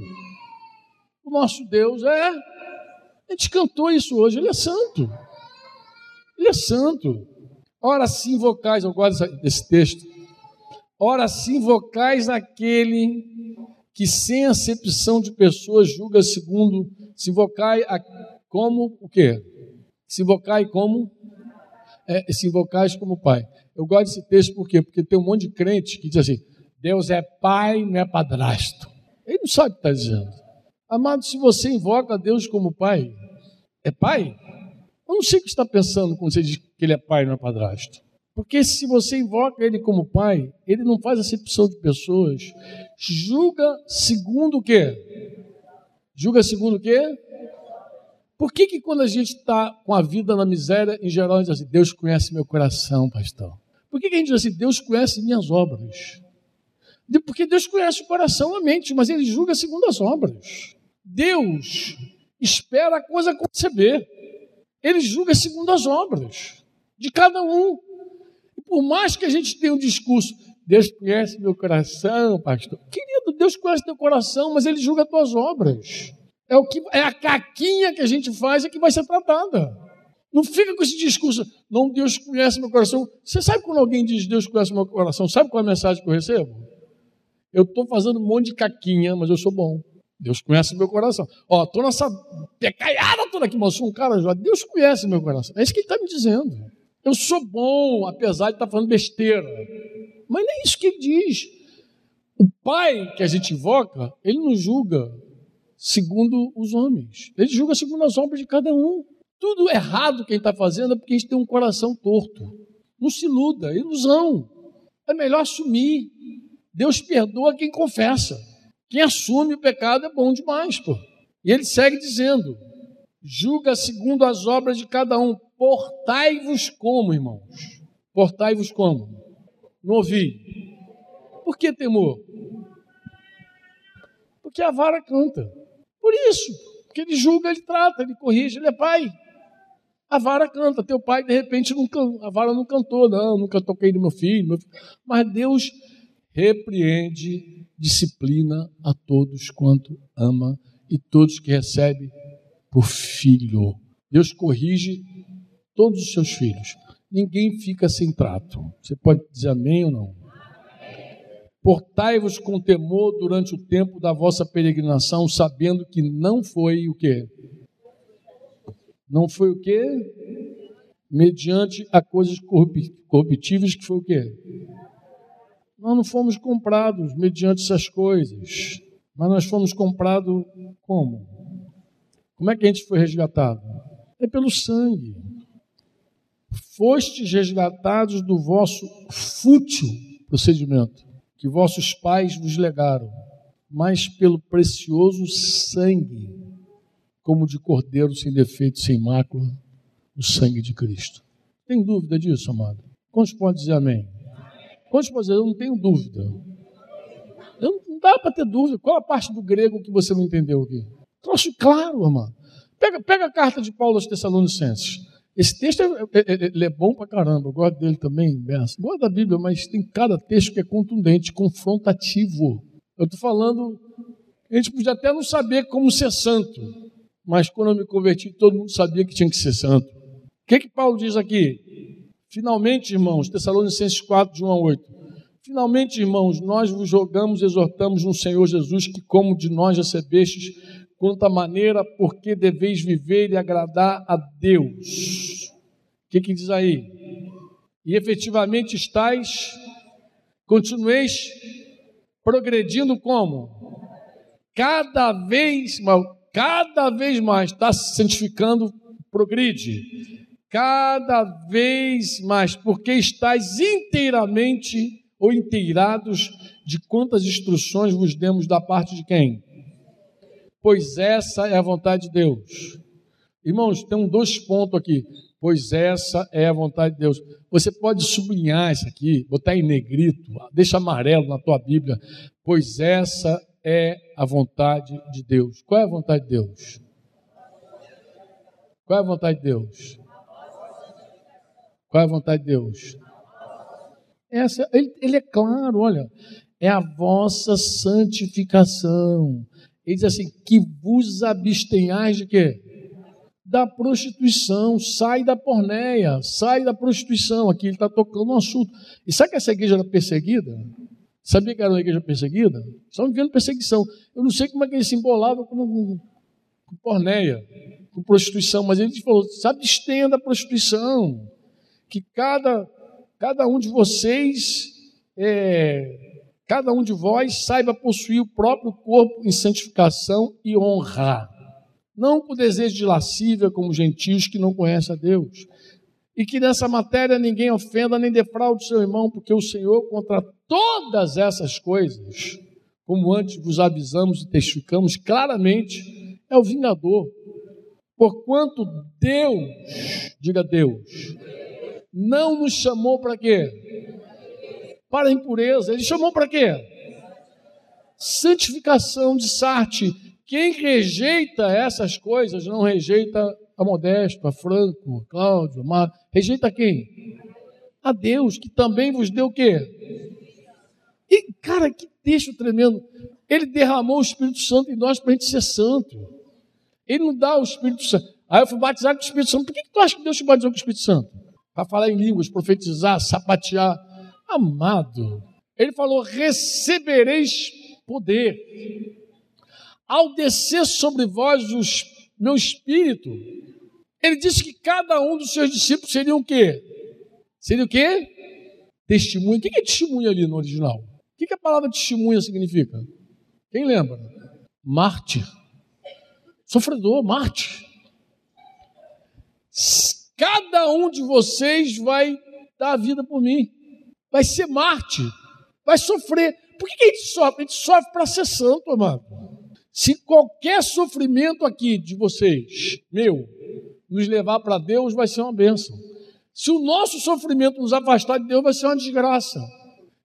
O nosso Deus é. A gente cantou isso hoje, ele é santo. Ele é santo. Ora, se invocais, eu gosto desse texto. Ora, se invocais aquele que, sem acepção de pessoas, julga segundo, se invocai a como o quê? Se invocai como? É, se invocais como pai. Eu gosto desse texto por quê? Porque tem um monte de crente que diz assim: Deus é pai, não é padrasto. Ele não sabe o que está dizendo. Amado, se você invoca Deus como pai, é pai? Eu não sei o que está pensando quando você diz que ele é pai, não é padrasto. Porque se você invoca ele como pai, ele não faz acepção de pessoas. Julga segundo o quê? Julga segundo o quê? Por que, que quando a gente está com a vida na miséria, em geral, a gente diz assim, Deus conhece meu coração, pastor? Por que, que a gente diz assim, Deus conhece minhas obras? Porque Deus conhece o coração, a mente, mas Ele julga segundo as obras. Deus espera a coisa conceber. Ele julga segundo as obras de cada um. E por mais que a gente tenha um discurso, Deus conhece meu coração, pastor. Querido, Deus conhece teu coração, mas Ele julga as tuas obras. É, o que, é a caquinha que a gente faz é que vai ser tratada. Não fica com esse discurso, não, Deus conhece meu coração. Você sabe quando alguém diz Deus conhece meu coração? Sabe qual é a mensagem que eu recebo? Eu estou fazendo um monte de caquinha, mas eu sou bom. Deus conhece meu coração. Ó, estou nessa pecaiada toda aqui, mas sou um cara já. Deus conhece meu coração. É isso que ele está me dizendo. Eu sou bom, apesar de estar tá falando besteira. Mas não é isso que ele diz. O Pai que a gente invoca, ele não julga segundo os homens. Ele julga segundo as obras de cada um. Tudo errado que ele está fazendo é porque a gente tem um coração torto. Não se iluda, é ilusão. É melhor assumir. Deus perdoa quem confessa. Quem assume o pecado é bom demais, pô. E ele segue dizendo: julga segundo as obras de cada um. Portai-vos como, irmãos? Portai-vos como? Não ouvi. Por que temor? Porque a vara canta. Por isso, porque ele julga, ele trata, ele corrige, ele é pai. A vara canta, teu pai de repente não a vara não cantou, não, nunca toquei no meu filho, meu filho. Mas Deus repreende, disciplina a todos quanto ama e todos que recebem por filho. Deus corrige todos os seus filhos. Ninguém fica sem trato. Você pode dizer amém ou não? Portai-vos com temor durante o tempo da vossa peregrinação, sabendo que não foi o quê? Não foi o quê? Mediante a coisas corruptíveis, que foi o quê? Nós não fomos comprados mediante essas coisas, mas nós fomos comprados como? Como é que a gente foi resgatado? É pelo sangue. Fostes resgatados do vosso fútil procedimento que vossos pais vos legaram, mas pelo precioso sangue, como de cordeiro sem defeito, sem mácula, o sangue de Cristo. Tem dúvida disso, amado? Quantos podem dizer amém? Quantos podem dizer, eu não tenho dúvida? Eu não dá para ter dúvida. Qual a parte do grego que você não entendeu aqui? Trouxe claro, amado. Pega, pega a carta de Paulo aos Tessalonicenses. Esse texto é, é, é, ele é bom pra caramba, eu gosto dele também, Benção. Gosto da Bíblia, mas tem cada texto que é contundente, confrontativo. Eu estou falando, a gente podia até não saber como ser santo, mas quando eu me converti, todo mundo sabia que tinha que ser santo. O que, que Paulo diz aqui? Finalmente, irmãos, Tessalonicenses 4, de 1 a 8. Finalmente, irmãos, nós vos jogamos exortamos no Senhor Jesus que, como de nós recebestes, quanto à maneira por que deveis viver e agradar a Deus. O que, que diz aí? E efetivamente estáis, continueis progredindo como? Cada vez cada vez mais está se santificando, progride. Cada vez mais, porque estáis inteiramente ou inteirados de quantas instruções vos demos da parte de quem? Pois essa é a vontade de Deus. Irmãos, tem um dois pontos aqui. Pois essa é a vontade de Deus. Você pode sublinhar isso aqui, botar em negrito, deixa amarelo na tua Bíblia. Pois essa é a vontade de Deus. Qual é a vontade de Deus? Qual é a vontade de Deus? Qual é a vontade de Deus? Essa, ele, ele é claro, olha, é a vossa santificação ele diz assim: que vos abstenhais de quê? Da prostituição, sai da porneia, sai da prostituição. Aqui ele está tocando um assunto. E sabe que essa igreja era perseguida? Sabia que era uma igreja perseguida? Estão vivendo perseguição. Eu não sei como é que ele se embolava com, com, com porneia, com prostituição, mas ele falou: se abstenha da prostituição, que cada, cada um de vocês é, cada um de vós saiba possuir o próprio corpo em santificação e honra, não com desejo de lascívia como gentios que não conhecem a Deus. E que nessa matéria ninguém ofenda nem defraude seu irmão, porque o Senhor, contra todas essas coisas, como antes vos avisamos e testificamos claramente, é o vingador. Porquanto Deus, diga Deus, não nos chamou para quê? Para a impureza. Ele chamou para quê? Santificação de Sarte. Quem rejeita essas coisas não rejeita a Modesto, a Franco, a Cláudio, a Mar... rejeita quem? A Deus, que também vos deu o quê? E, cara, que texto tremendo. Ele derramou o Espírito Santo em nós para a gente ser santo. Ele não dá o Espírito Santo. Aí eu fui batizado com o Espírito Santo. Por que, que tu acha que Deus te batizou com o Espírito Santo? Para falar em línguas, profetizar, sapatear. Amado, ele falou: recebereis poder. Ao descer sobre vós o meu espírito, ele disse que cada um dos seus discípulos seria o quê? Seria o quê? Testemunha. O que é testemunha ali no original? O que a palavra testemunha significa? Quem lembra? Mártir. Sofredor, mártir. Cada um de vocês vai dar a vida por mim vai ser Marte, vai sofrer. Por que a gente sofre? A gente sofre para ser santo, amado. Se qualquer sofrimento aqui de vocês, meu, nos levar para Deus, vai ser uma bênção. Se o nosso sofrimento nos afastar de Deus, vai ser uma desgraça.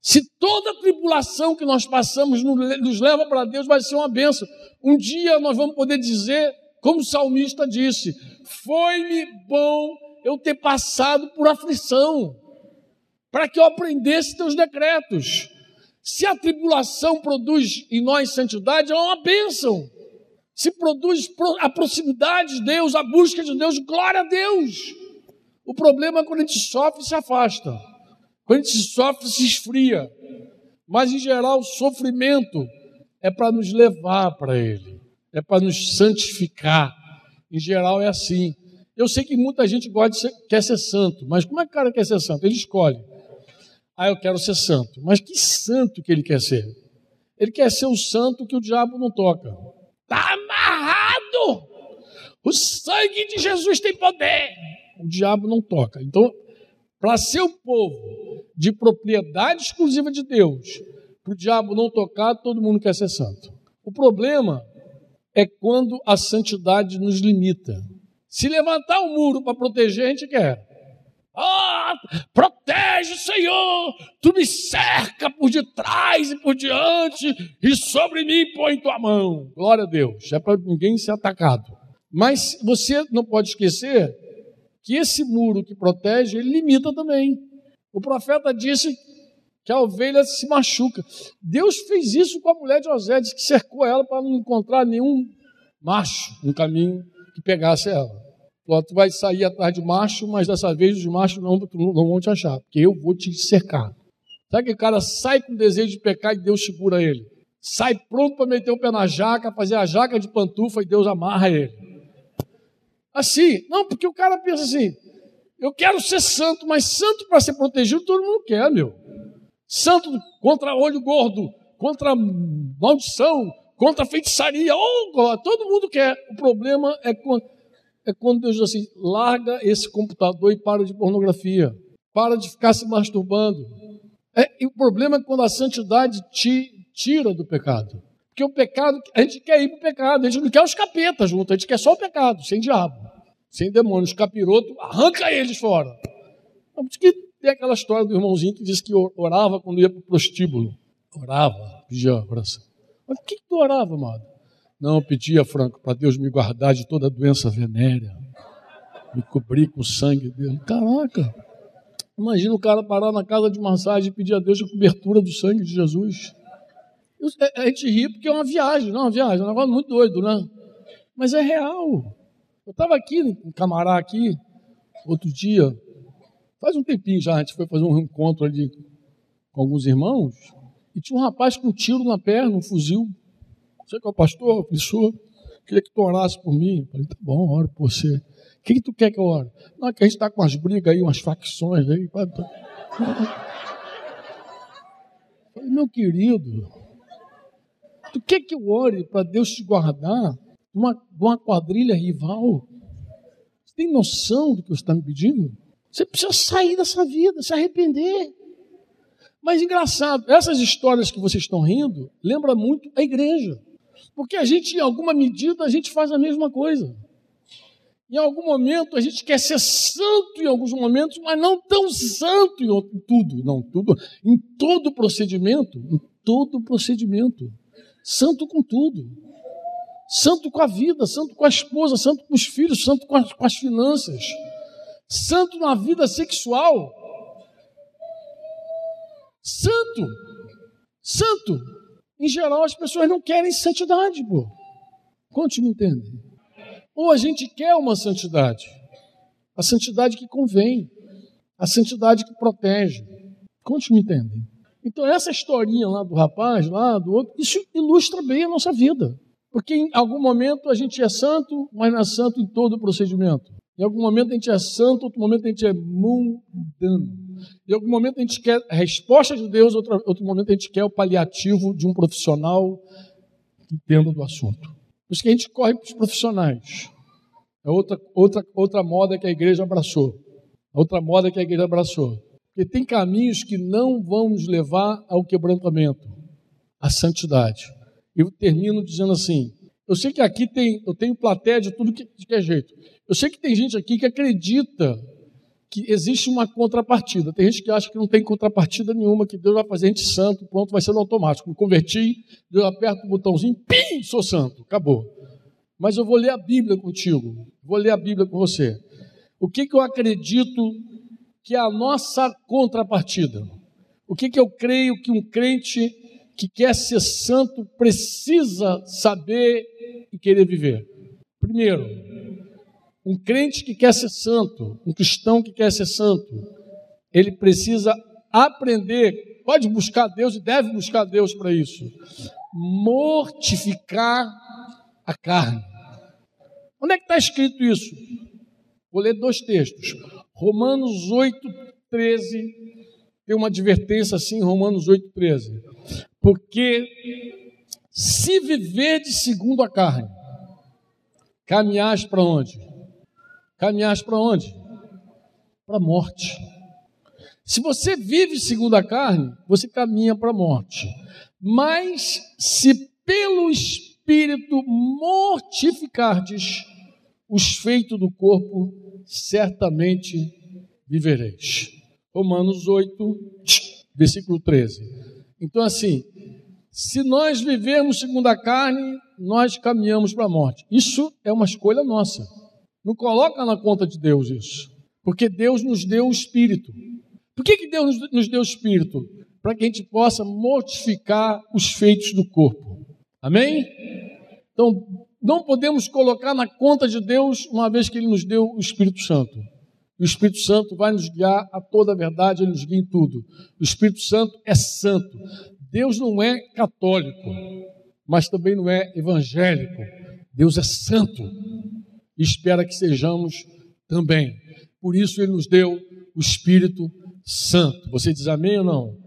Se toda a tribulação que nós passamos nos leva para Deus, vai ser uma bênção. Um dia nós vamos poder dizer, como o salmista disse: Foi-me bom eu ter passado por aflição para que eu aprendesse teus decretos. Se a tribulação produz em nós santidade, é uma bênção. Se produz a proximidade de Deus, a busca de Deus, glória a Deus. O problema é quando a gente sofre se afasta. Quando a gente sofre, se esfria. Mas, em geral, o sofrimento é para nos levar para Ele, é para nos santificar. Em geral, é assim. Eu sei que muita gente gosta ser, quer ser santo, mas como é que o cara quer ser santo? Ele escolhe. Ah, eu quero ser santo. Mas que santo que ele quer ser? Ele quer ser o santo que o diabo não toca. Está amarrado! O sangue de Jesus tem poder. O diabo não toca. Então, para ser o povo de propriedade exclusiva de Deus, para o diabo não tocar, todo mundo quer ser santo. O problema é quando a santidade nos limita. Se levantar um muro para proteger, a gente quer. Ah, protege, Senhor, tu me cerca por detrás e por diante, e sobre mim põe tua mão. Glória a Deus, é para ninguém ser atacado. Mas você não pode esquecer que esse muro que protege, ele limita também. O profeta disse que a ovelha se machuca. Deus fez isso com a mulher de José, disse que cercou ela para não encontrar nenhum macho no caminho que pegasse ela. Tu vai sair atrás de macho, mas dessa vez os machos não, não vão te achar, porque eu vou te cercar. Sabe que o cara sai com desejo de pecar e Deus segura ele? Sai pronto para meter o pé na jaca, fazer a jaca de pantufa e Deus amarra ele. Assim, não, porque o cara pensa assim: eu quero ser santo, mas santo para ser protegido todo mundo quer, meu. Santo contra olho gordo, contra maldição, contra feitiçaria, oh, todo mundo quer. O problema é quando, é quando Deus diz assim: larga esse computador e para de pornografia, para de ficar se masturbando. É, e o problema é quando a santidade te tira do pecado. Porque o pecado, a gente quer ir para o pecado, a gente não quer os capetas junto, a gente quer só o pecado, sem diabo, sem demônios. Capiroto, arranca eles fora. Que tem aquela história do irmãozinho que disse que orava quando ia para o prostíbulo. Orava, pedia oração. Mas o que, que tu orava, amado? Não, pedia, Franco, para Deus me guardar de toda doença venérea, me cobrir com o sangue dele. Caraca! Imagina o cara parar na casa de massagem e pedir a Deus a cobertura do sangue de Jesus. É, a gente ri porque é uma viagem, não é uma viagem, é um negócio muito doido, né? Mas é real. Eu estava aqui em Camará, aqui, outro dia, faz um tempinho já, a gente foi fazer um encontro ali com alguns irmãos, e tinha um rapaz com um tiro na perna, um fuzil. Você que é o pastor, professor, queria que tu orasse por mim. Eu falei, tá bom, oro por você. O que, tu quer que eu ore? Não, que a gente está com umas brigas aí, umas facções aí. Falei, meu querido, Tu quer que eu ore para Deus te guardar de uma, uma quadrilha rival? Você tem noção do que você está me pedindo? Você precisa sair dessa vida, se arrepender. Mas engraçado, essas histórias que vocês estão rindo lembra muito a igreja. Porque a gente, em alguma medida, a gente faz a mesma coisa. Em algum momento a gente quer ser santo em alguns momentos, mas não tão santo em tudo, não tudo, em todo procedimento, em todo procedimento santo com tudo. Santo com a vida, santo com a esposa, santo com os filhos, santo com as, com as finanças, santo na vida sexual. Santo, santo. Em geral, as pessoas não querem santidade, pô. Quantos me entendem? Ou a gente quer uma santidade, a santidade que convém, a santidade que protege. Quantos me entendem? Então, essa historinha lá do rapaz, lá do outro, isso ilustra bem a nossa vida. Porque em algum momento a gente é santo, mas não é santo em todo o procedimento. Em algum momento a gente é santo, outro momento a gente é mundano. Em algum momento a gente quer a resposta de Deus, outro, outro momento a gente quer o paliativo de um profissional que entenda do assunto. Por isso que a gente corre para os profissionais. É outra, outra, outra moda que a igreja abraçou. Outra moda que a igreja abraçou. Porque tem caminhos que não vão nos levar ao quebrantamento, à santidade. Eu termino dizendo assim: eu sei que aqui tem, eu tenho plateia de tudo que, de que é jeito. Eu sei que tem gente aqui que acredita que existe uma contrapartida. Tem gente que acha que não tem contrapartida nenhuma, que Deus vai fazer a gente santo, pronto, vai ser no automático. Me converti, Deus aperta o botãozinho, pim, sou santo, acabou. Mas eu vou ler a Bíblia contigo, vou ler a Bíblia com você. O que, que eu acredito que é a nossa contrapartida. O que, que eu creio que um crente que quer ser santo precisa saber e querer viver. Primeiro, um crente que quer ser santo, um cristão que quer ser santo, ele precisa aprender, pode buscar Deus e deve buscar Deus para isso. Mortificar a carne. Onde é que está escrito isso? Vou ler dois textos. Romanos 8, 13. Tem uma advertência assim, Romanos 8, 13. Porque se viver de segundo a carne, caminhas para onde? Caminhas para onde? Para a morte. Se você vive segundo a carne, você caminha para a morte. Mas se pelo Espírito mortificardes os feitos do corpo, certamente vivereis. Romanos 8, versículo 13. Então, assim, se nós vivermos segundo a carne, nós caminhamos para a morte. Isso é uma escolha nossa. Não coloca na conta de Deus isso. Porque Deus nos deu o Espírito. Por que, que Deus nos deu o Espírito? Para que a gente possa mortificar os feitos do corpo. Amém? Então, não podemos colocar na conta de Deus, uma vez que Ele nos deu o Espírito Santo. O Espírito Santo vai nos guiar a toda a verdade, ele nos guia em tudo. O Espírito Santo é santo. Deus não é católico, mas também não é evangélico. Deus é santo espera que sejamos também. Por isso ele nos deu o Espírito Santo. Você diz amém ou não?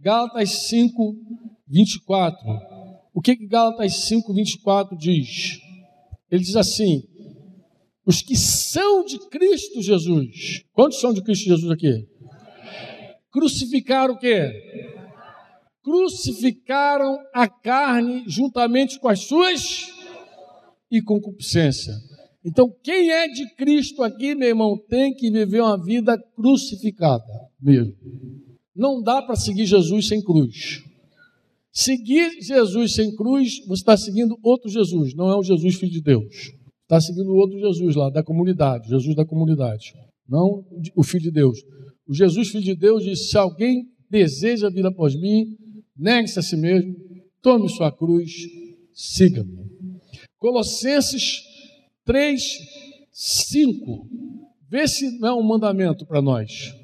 Gálatas 5, 24. O que, que Gálatas 5, 24 diz? Ele diz assim: os que são de Cristo Jesus. Quantos são de Cristo Jesus aqui? Crucificaram o quê? Crucificaram a carne juntamente com as suas e concupiscência. Então, quem é de Cristo aqui, meu irmão, tem que viver uma vida crucificada mesmo. Não dá para seguir Jesus sem cruz. Seguir Jesus sem cruz, você está seguindo outro Jesus, não é o Jesus Filho de Deus. Está seguindo outro Jesus lá, da comunidade, Jesus da comunidade, não o Filho de Deus. O Jesus Filho de Deus disse: se alguém deseja vir após mim, negue-se a si mesmo, tome sua cruz, siga-me. Colossenses 3, 5. Vê se não é um mandamento para nós.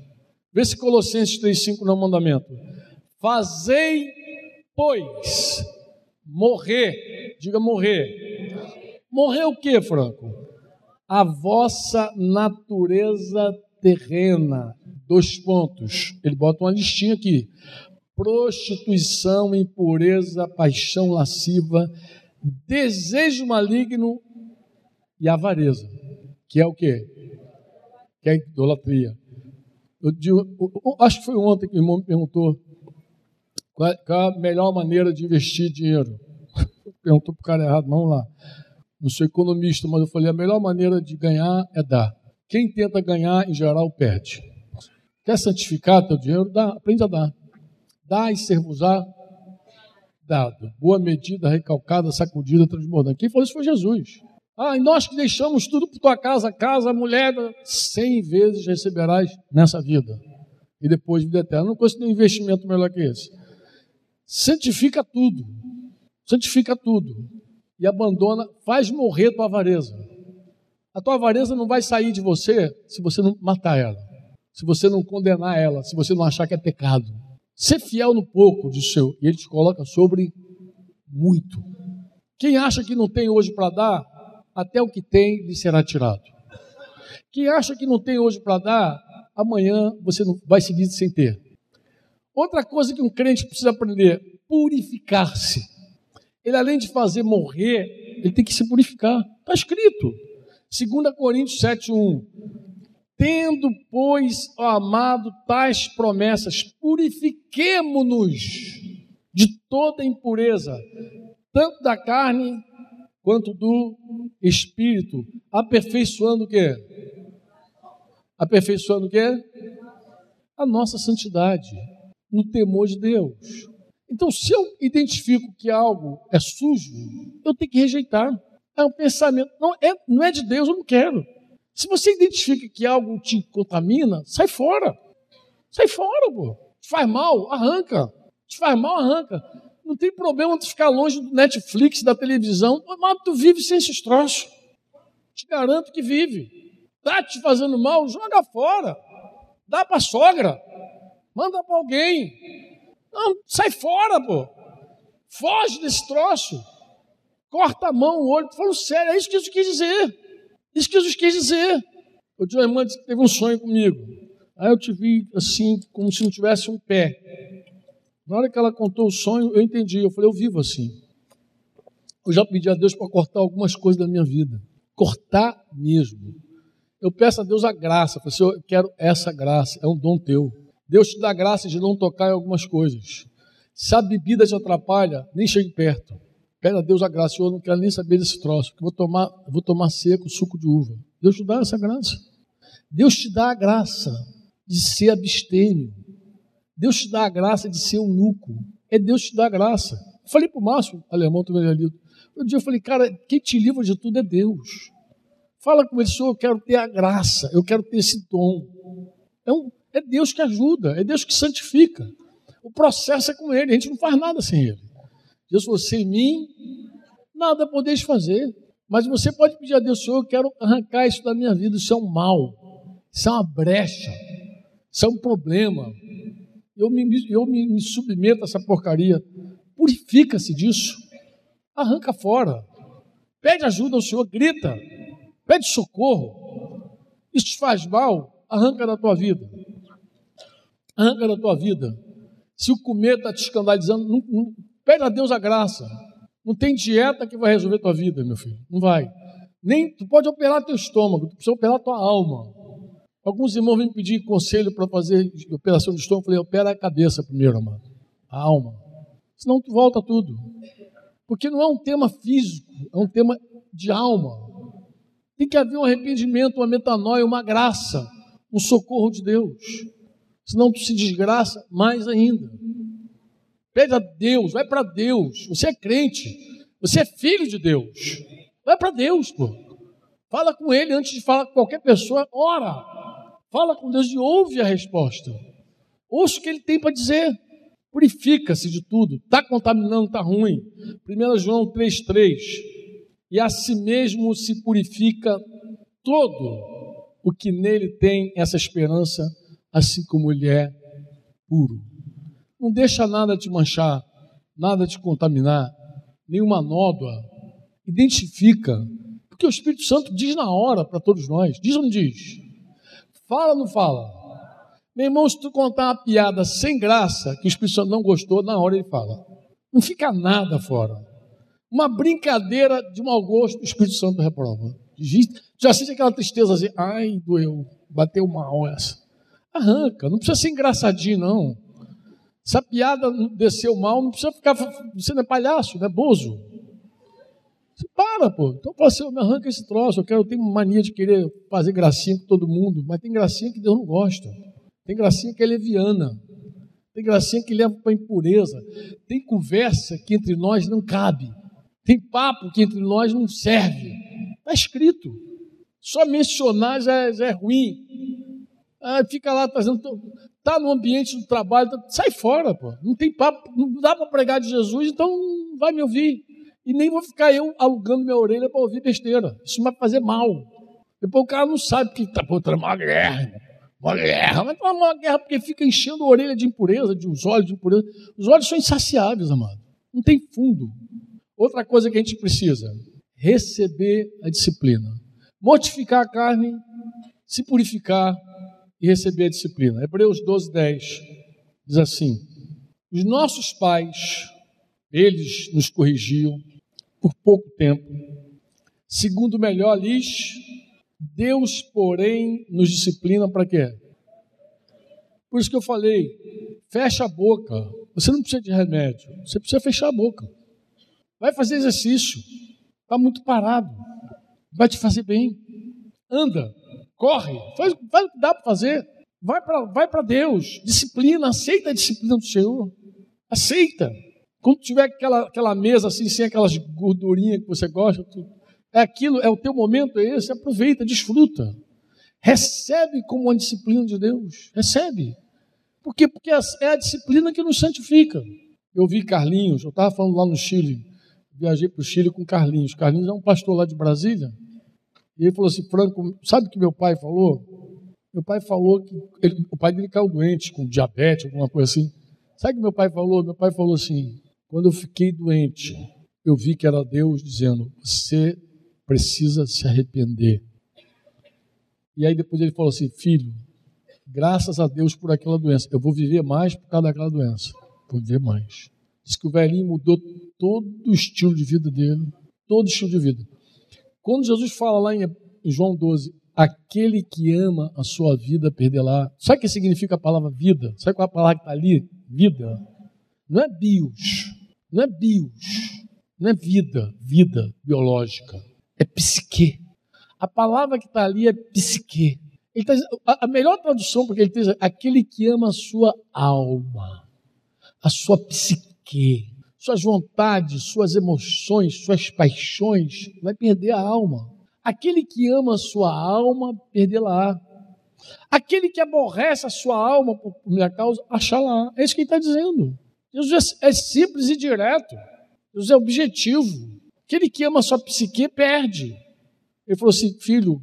Vê se Colossenses 3, 5 não é um mandamento. Fazei, pois, morrer, diga morrer Morreu o que, Franco? A vossa natureza terrena. Dois pontos. Ele bota uma listinha aqui: prostituição, impureza, paixão lasciva, desejo maligno e avareza. Que é o quê? Que é idolatria. Eu, digo, eu, acho que foi ontem que o irmão me perguntou qual, qual a melhor maneira de investir dinheiro. Perguntou para o cara errado, vamos lá não sou economista, mas eu falei: a melhor maneira de ganhar é dar. Quem tenta ganhar, em geral, perde. Quer santificar teu dinheiro? Dá, aprende a dar. Dá e ser-vos-á dado. Boa medida, recalcada, sacudida, transbordando. Quem falou isso foi Jesus. Ah, e nós que deixamos tudo por tua casa, casa, mulher, cem vezes receberás nessa vida. E depois vida eterna. Não conheço nenhum investimento melhor que esse. Santifica tudo. Santifica tudo e abandona, faz morrer tua avareza. A tua avareza não vai sair de você se você não matar ela, se você não condenar ela, se você não achar que é pecado. Ser fiel no pouco de seu, e ele te coloca sobre muito. Quem acha que não tem hoje para dar, até o que tem lhe será tirado. Quem acha que não tem hoje para dar, amanhã você não vai seguir sem ter. Outra coisa que um crente precisa aprender: purificar-se. Ele, além de fazer morrer, ele tem que se purificar. Está escrito. 2 Coríntios 7,1. Tendo, pois, ó amado, tais promessas, purifiquemo-nos de toda impureza, tanto da carne quanto do espírito, aperfeiçoando o quê? Aperfeiçoando o quê? A nossa santidade, no temor de Deus. Então, se eu identifico que algo é sujo, eu tenho que rejeitar. É um pensamento. Não é, não é de Deus, eu não quero. Se você identifica que algo te contamina, sai fora. Sai fora, pô. Te faz mal, arranca. Te faz mal, arranca. Não tem problema tu ficar longe do Netflix, da televisão, mas tu vive sem esses troços. Te garanto que vive. Tá te fazendo mal, joga fora. Dá para sogra. Manda para alguém. Não, sai fora, pô. Foge desse troço. Corta a mão, o olho. Falando sério, é isso que Jesus quis dizer. Isso que Jesus quis dizer. Eu tinha uma irmã que teve um sonho comigo. Aí eu te vi assim, como se não tivesse um pé. Na hora que ela contou o sonho, eu entendi. Eu falei, eu vivo assim. Eu já pedi a Deus para cortar algumas coisas da minha vida. Cortar mesmo. Eu peço a Deus a graça. Eu falei, eu quero essa graça. É um dom teu. Deus te dá graça de não tocar em algumas coisas. Se a bebida te atrapalha, nem chegue perto. Pede a Deus a graça. Eu não quero nem saber desse troço. vou tomar, vou tomar seco suco de uva. Deus te dá essa graça. Deus te dá a graça de ser abstêmio. Deus te dá a graça de ser eunuco. É Deus te dá a graça. Eu falei para o Márcio, alemão, também ali. Um dia eu falei, cara, quem te livra de tudo é Deus. Fala com ele, Senhor, eu quero ter a graça, eu quero ter esse dom. É, um, é Deus que ajuda, é Deus que santifica. O processo é com ele, a gente não faz nada sem ele. Deus falou, sem mim, nada podeis fazer. Mas você pode pedir a Deus, Senhor, eu quero arrancar isso da minha vida, isso é um mal, isso é uma brecha, isso é um problema. Eu me, eu me, me submeto a essa porcaria. Purifica-se disso. Arranca fora. Pede ajuda ao Senhor, grita. Pede socorro. Isso te faz mal, arranca da tua vida. Arranca da tua vida. Se o comer está te escandalizando, não, não, pede a Deus a graça. Não tem dieta que vai resolver tua vida, meu filho. Não vai. Nem tu pode operar teu estômago, tu precisa operar tua alma. Alguns irmãos vêm pedir conselho para fazer operação de estômago. Eu falei, opera a cabeça primeiro, amado. A alma. Senão tu volta tudo. Porque não é um tema físico, é um tema de alma. Tem que haver um arrependimento, uma metanoia, uma graça, um socorro de Deus. Senão tu se desgraça mais ainda. Pede a Deus, vai para Deus. Você é crente, você é filho de Deus. Vai para Deus, pô. Fala com Ele antes de falar com qualquer pessoa, ora. Fala com Deus e ouve a resposta. Ouça o que Ele tem para dizer. Purifica-se de tudo. Está contaminando, está ruim. 1 João 3,3 e a si mesmo se purifica todo o que nele tem essa esperança, assim como ele é puro. Não deixa nada te manchar, nada te contaminar, nenhuma nódoa. Identifica, porque o Espírito Santo diz na hora para todos nós. Diz ou não diz? Fala ou não fala? Meu irmão, se tu contar uma piada sem graça, que o Espírito Santo não gostou, na hora ele fala. Não fica nada fora uma brincadeira de mau gosto, o Espírito Santo reprova. Já sente aquela tristeza assim, ai, doeu, bateu mal essa. Arranca, não precisa ser engraçadinho, não. Se a piada desceu mal, não precisa ficar. Você não é palhaço, não é bozo. Você para, pô. Então fala assim, me arranca esse troço. Eu quero, eu tenho mania de querer fazer gracinha com todo mundo, mas tem gracinha que Deus não gosta. Tem gracinha que é leviana. Tem gracinha que leva para impureza. Tem conversa que entre nós não cabe. Tem papo que entre nós não serve. Está escrito. Só mencionar já, é, já é ruim. Ah, fica lá fazendo. Está no ambiente do trabalho, tá, sai fora, pô. Não tem papo, não dá para pregar de Jesus, então não vai me ouvir. E nem vou ficar eu alugando minha orelha para ouvir besteira. Isso vai fazer mal. Depois o cara não sabe que está por uma guerra. Uma guerra. Mas é uma guerra porque fica enchendo a orelha de impureza, de os olhos de impureza. Os olhos são insaciáveis, amado. Não tem fundo. Outra coisa que a gente precisa: receber a disciplina. Mortificar a carne, se purificar e receber a disciplina. Hebreus 12, 10 diz assim: Os nossos pais, eles nos corrigiam por pouco tempo, segundo melhor lhes, Deus, porém, nos disciplina para quê? Por isso que eu falei, fecha a boca. Você não precisa de remédio, você precisa fechar a boca. Vai fazer exercício. Está muito parado. Vai te fazer bem. Anda, corre, faz, faz o que dá para fazer. Vai para vai Deus. Disciplina, aceita a disciplina do Senhor. Aceita. Quando tiver aquela, aquela mesa assim, sem aquelas gordurinhas que você gosta, tu, é aquilo, é o teu momento, é esse, aproveita, desfruta. Recebe como uma disciplina de Deus. Recebe. Por quê? Porque é a disciplina que nos santifica. Eu vi Carlinhos, eu estava falando lá no Chile, viajei para o Chile com Carlinhos. Carlinhos é um pastor lá de Brasília. E ele falou assim: Franco, sabe o que meu pai falou? Meu pai falou que ele, o pai dele caiu doente, com diabetes, alguma coisa assim. Sabe o que meu pai falou? Meu pai falou assim: quando eu fiquei doente, eu vi que era Deus dizendo: você precisa se arrepender. E aí depois ele falou assim: filho, graças a Deus por aquela doença, eu vou viver mais por causa daquela doença. Vou viver mais. Diz que o velhinho mudou todo o estilo de vida dele, todo o estilo de vida. Quando Jesus fala lá em João 12, aquele que ama a sua vida perderá. Sabe o que significa a palavra vida? Sabe qual é a palavra que está ali? Vida. Não é bios, não é bios, não é vida, vida biológica. É psique. A palavra que está ali é psique. Tá, a melhor tradução, porque ele diz aquele que ama a sua alma, a sua psique, suas vontades, suas emoções, suas paixões, vai perder a alma. Aquele que ama a sua alma, perdê-la. Aquele que aborrece a sua alma por minha causa, achá-la. É isso que ele está dizendo. Jesus é, é simples e direto. Jesus é objetivo. Aquele que ama sua psique, perde. Ele falou assim: filho,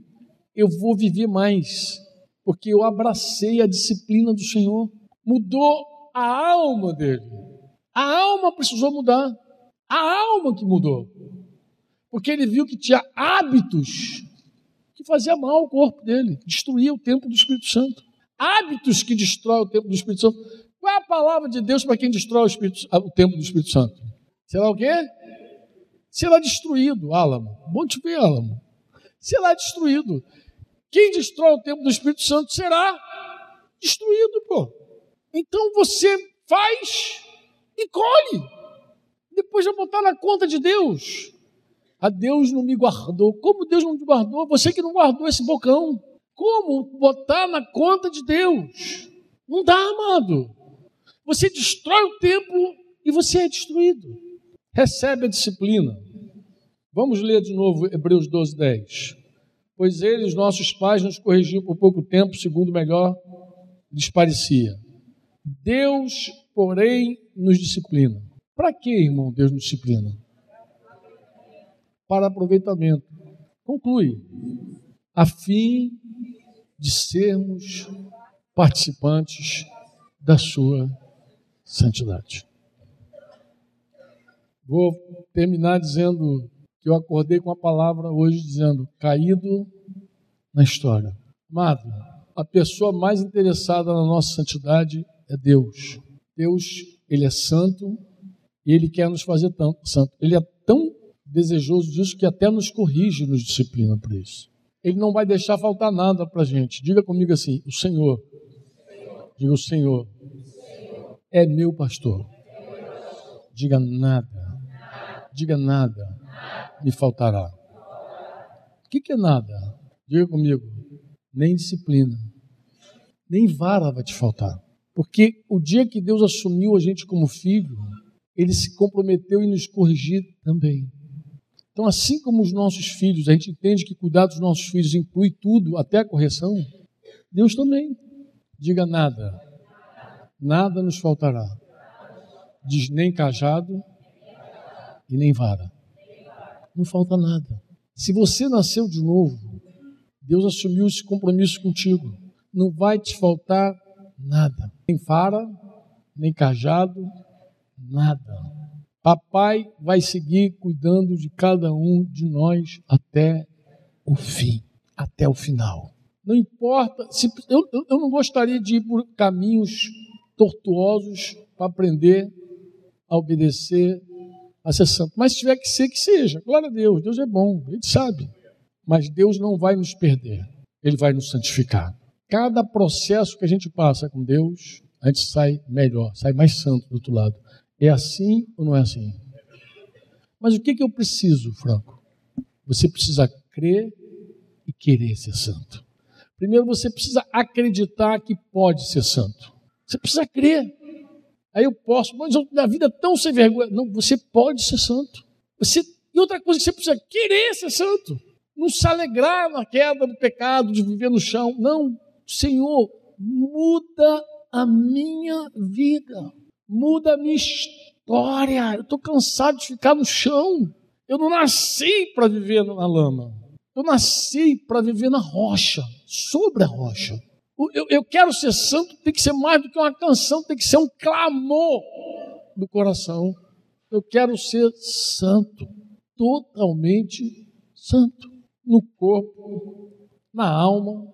eu vou viver mais, porque eu abracei a disciplina do Senhor. Mudou a alma dele. A alma precisou mudar. A alma que mudou. Porque ele viu que tinha hábitos que faziam mal ao corpo dele, destruía o templo do Espírito Santo. Hábitos que destroem o templo do Espírito Santo. Qual é a palavra de Deus para quem destrói o, Espírito, o templo do Espírito Santo? Será o quê? Será destruído, Álamo. Bom te ver, Álamo. Será destruído. Quem destrói o templo do Espírito Santo será destruído, pô. Então você faz e colhe. Depois vai botar na conta de Deus. A Deus não me guardou. Como Deus não te guardou? Você que não guardou esse bocão. Como botar na conta de Deus? Não dá, amado. Você destrói o templo e você é destruído. Recebe a disciplina. Vamos ler de novo Hebreus 12, 10. Pois eles, nossos pais, nos corrigiam por pouco tempo, segundo melhor lhes parecia. Deus, porém, nos disciplina. Para que, irmão, Deus nos disciplina? Para aproveitamento. Conclui. A fim de sermos participantes da sua santidade. Vou terminar dizendo que eu acordei com a palavra hoje dizendo caído na história. Amado, a pessoa mais interessada na nossa santidade é Deus. Deus, ele é santo e ele quer nos fazer tão santo. Ele é tão desejoso disso que até nos corrige, nos disciplina por isso. Ele não vai deixar faltar nada para a gente. Diga comigo assim: o Senhor. Diga o Senhor. É meu pastor. Diga nada. Diga nada. Me faltará. O que, que é nada? Diga comigo. Nem disciplina. Nem vara vai te faltar. Porque o dia que Deus assumiu a gente como filho, ele se comprometeu em nos corrigir também. Então, assim como os nossos filhos, a gente entende que cuidar dos nossos filhos inclui tudo, até a correção, Deus também. Diga nada. Nada nos faltará. Diz nem cajado e nem vara. Não falta nada. Se você nasceu de novo, Deus assumiu esse compromisso contigo. Não vai te faltar nada. Nem vara, nem cajado, nada. Papai vai seguir cuidando de cada um de nós até o fim, até o final. Não importa, se, eu, eu não gostaria de ir por caminhos tortuosos para aprender a obedecer, a ser santo. Mas se tiver que ser, que seja. Glória a Deus, Deus é bom, Ele sabe. Mas Deus não vai nos perder, Ele vai nos santificar. Cada processo que a gente passa com Deus, a gente sai melhor, sai mais santo do outro lado. É assim ou não é assim? Mas o que, que eu preciso, Franco? Você precisa crer e querer ser santo. Primeiro você precisa acreditar que pode ser santo. Você precisa crer. Aí eu posso, mas a vida é tão sem vergonha. Não, você pode ser santo. Você, e outra coisa que você precisa querer ser santo. Não se alegrar na queda do pecado, de viver no chão. Não, Senhor, muda a minha vida muda a minha história. Eu estou cansado de ficar no chão. Eu não nasci para viver na lama. Eu nasci para viver na rocha, sobre a rocha. Eu, eu quero ser santo, tem que ser mais do que uma canção, tem que ser um clamor do coração. Eu quero ser santo, totalmente santo, no corpo, na alma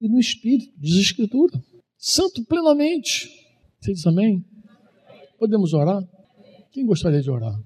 e no espírito, diz a Escritura. Santo plenamente. Você diz amém? Podemos orar? Quem gostaria de orar?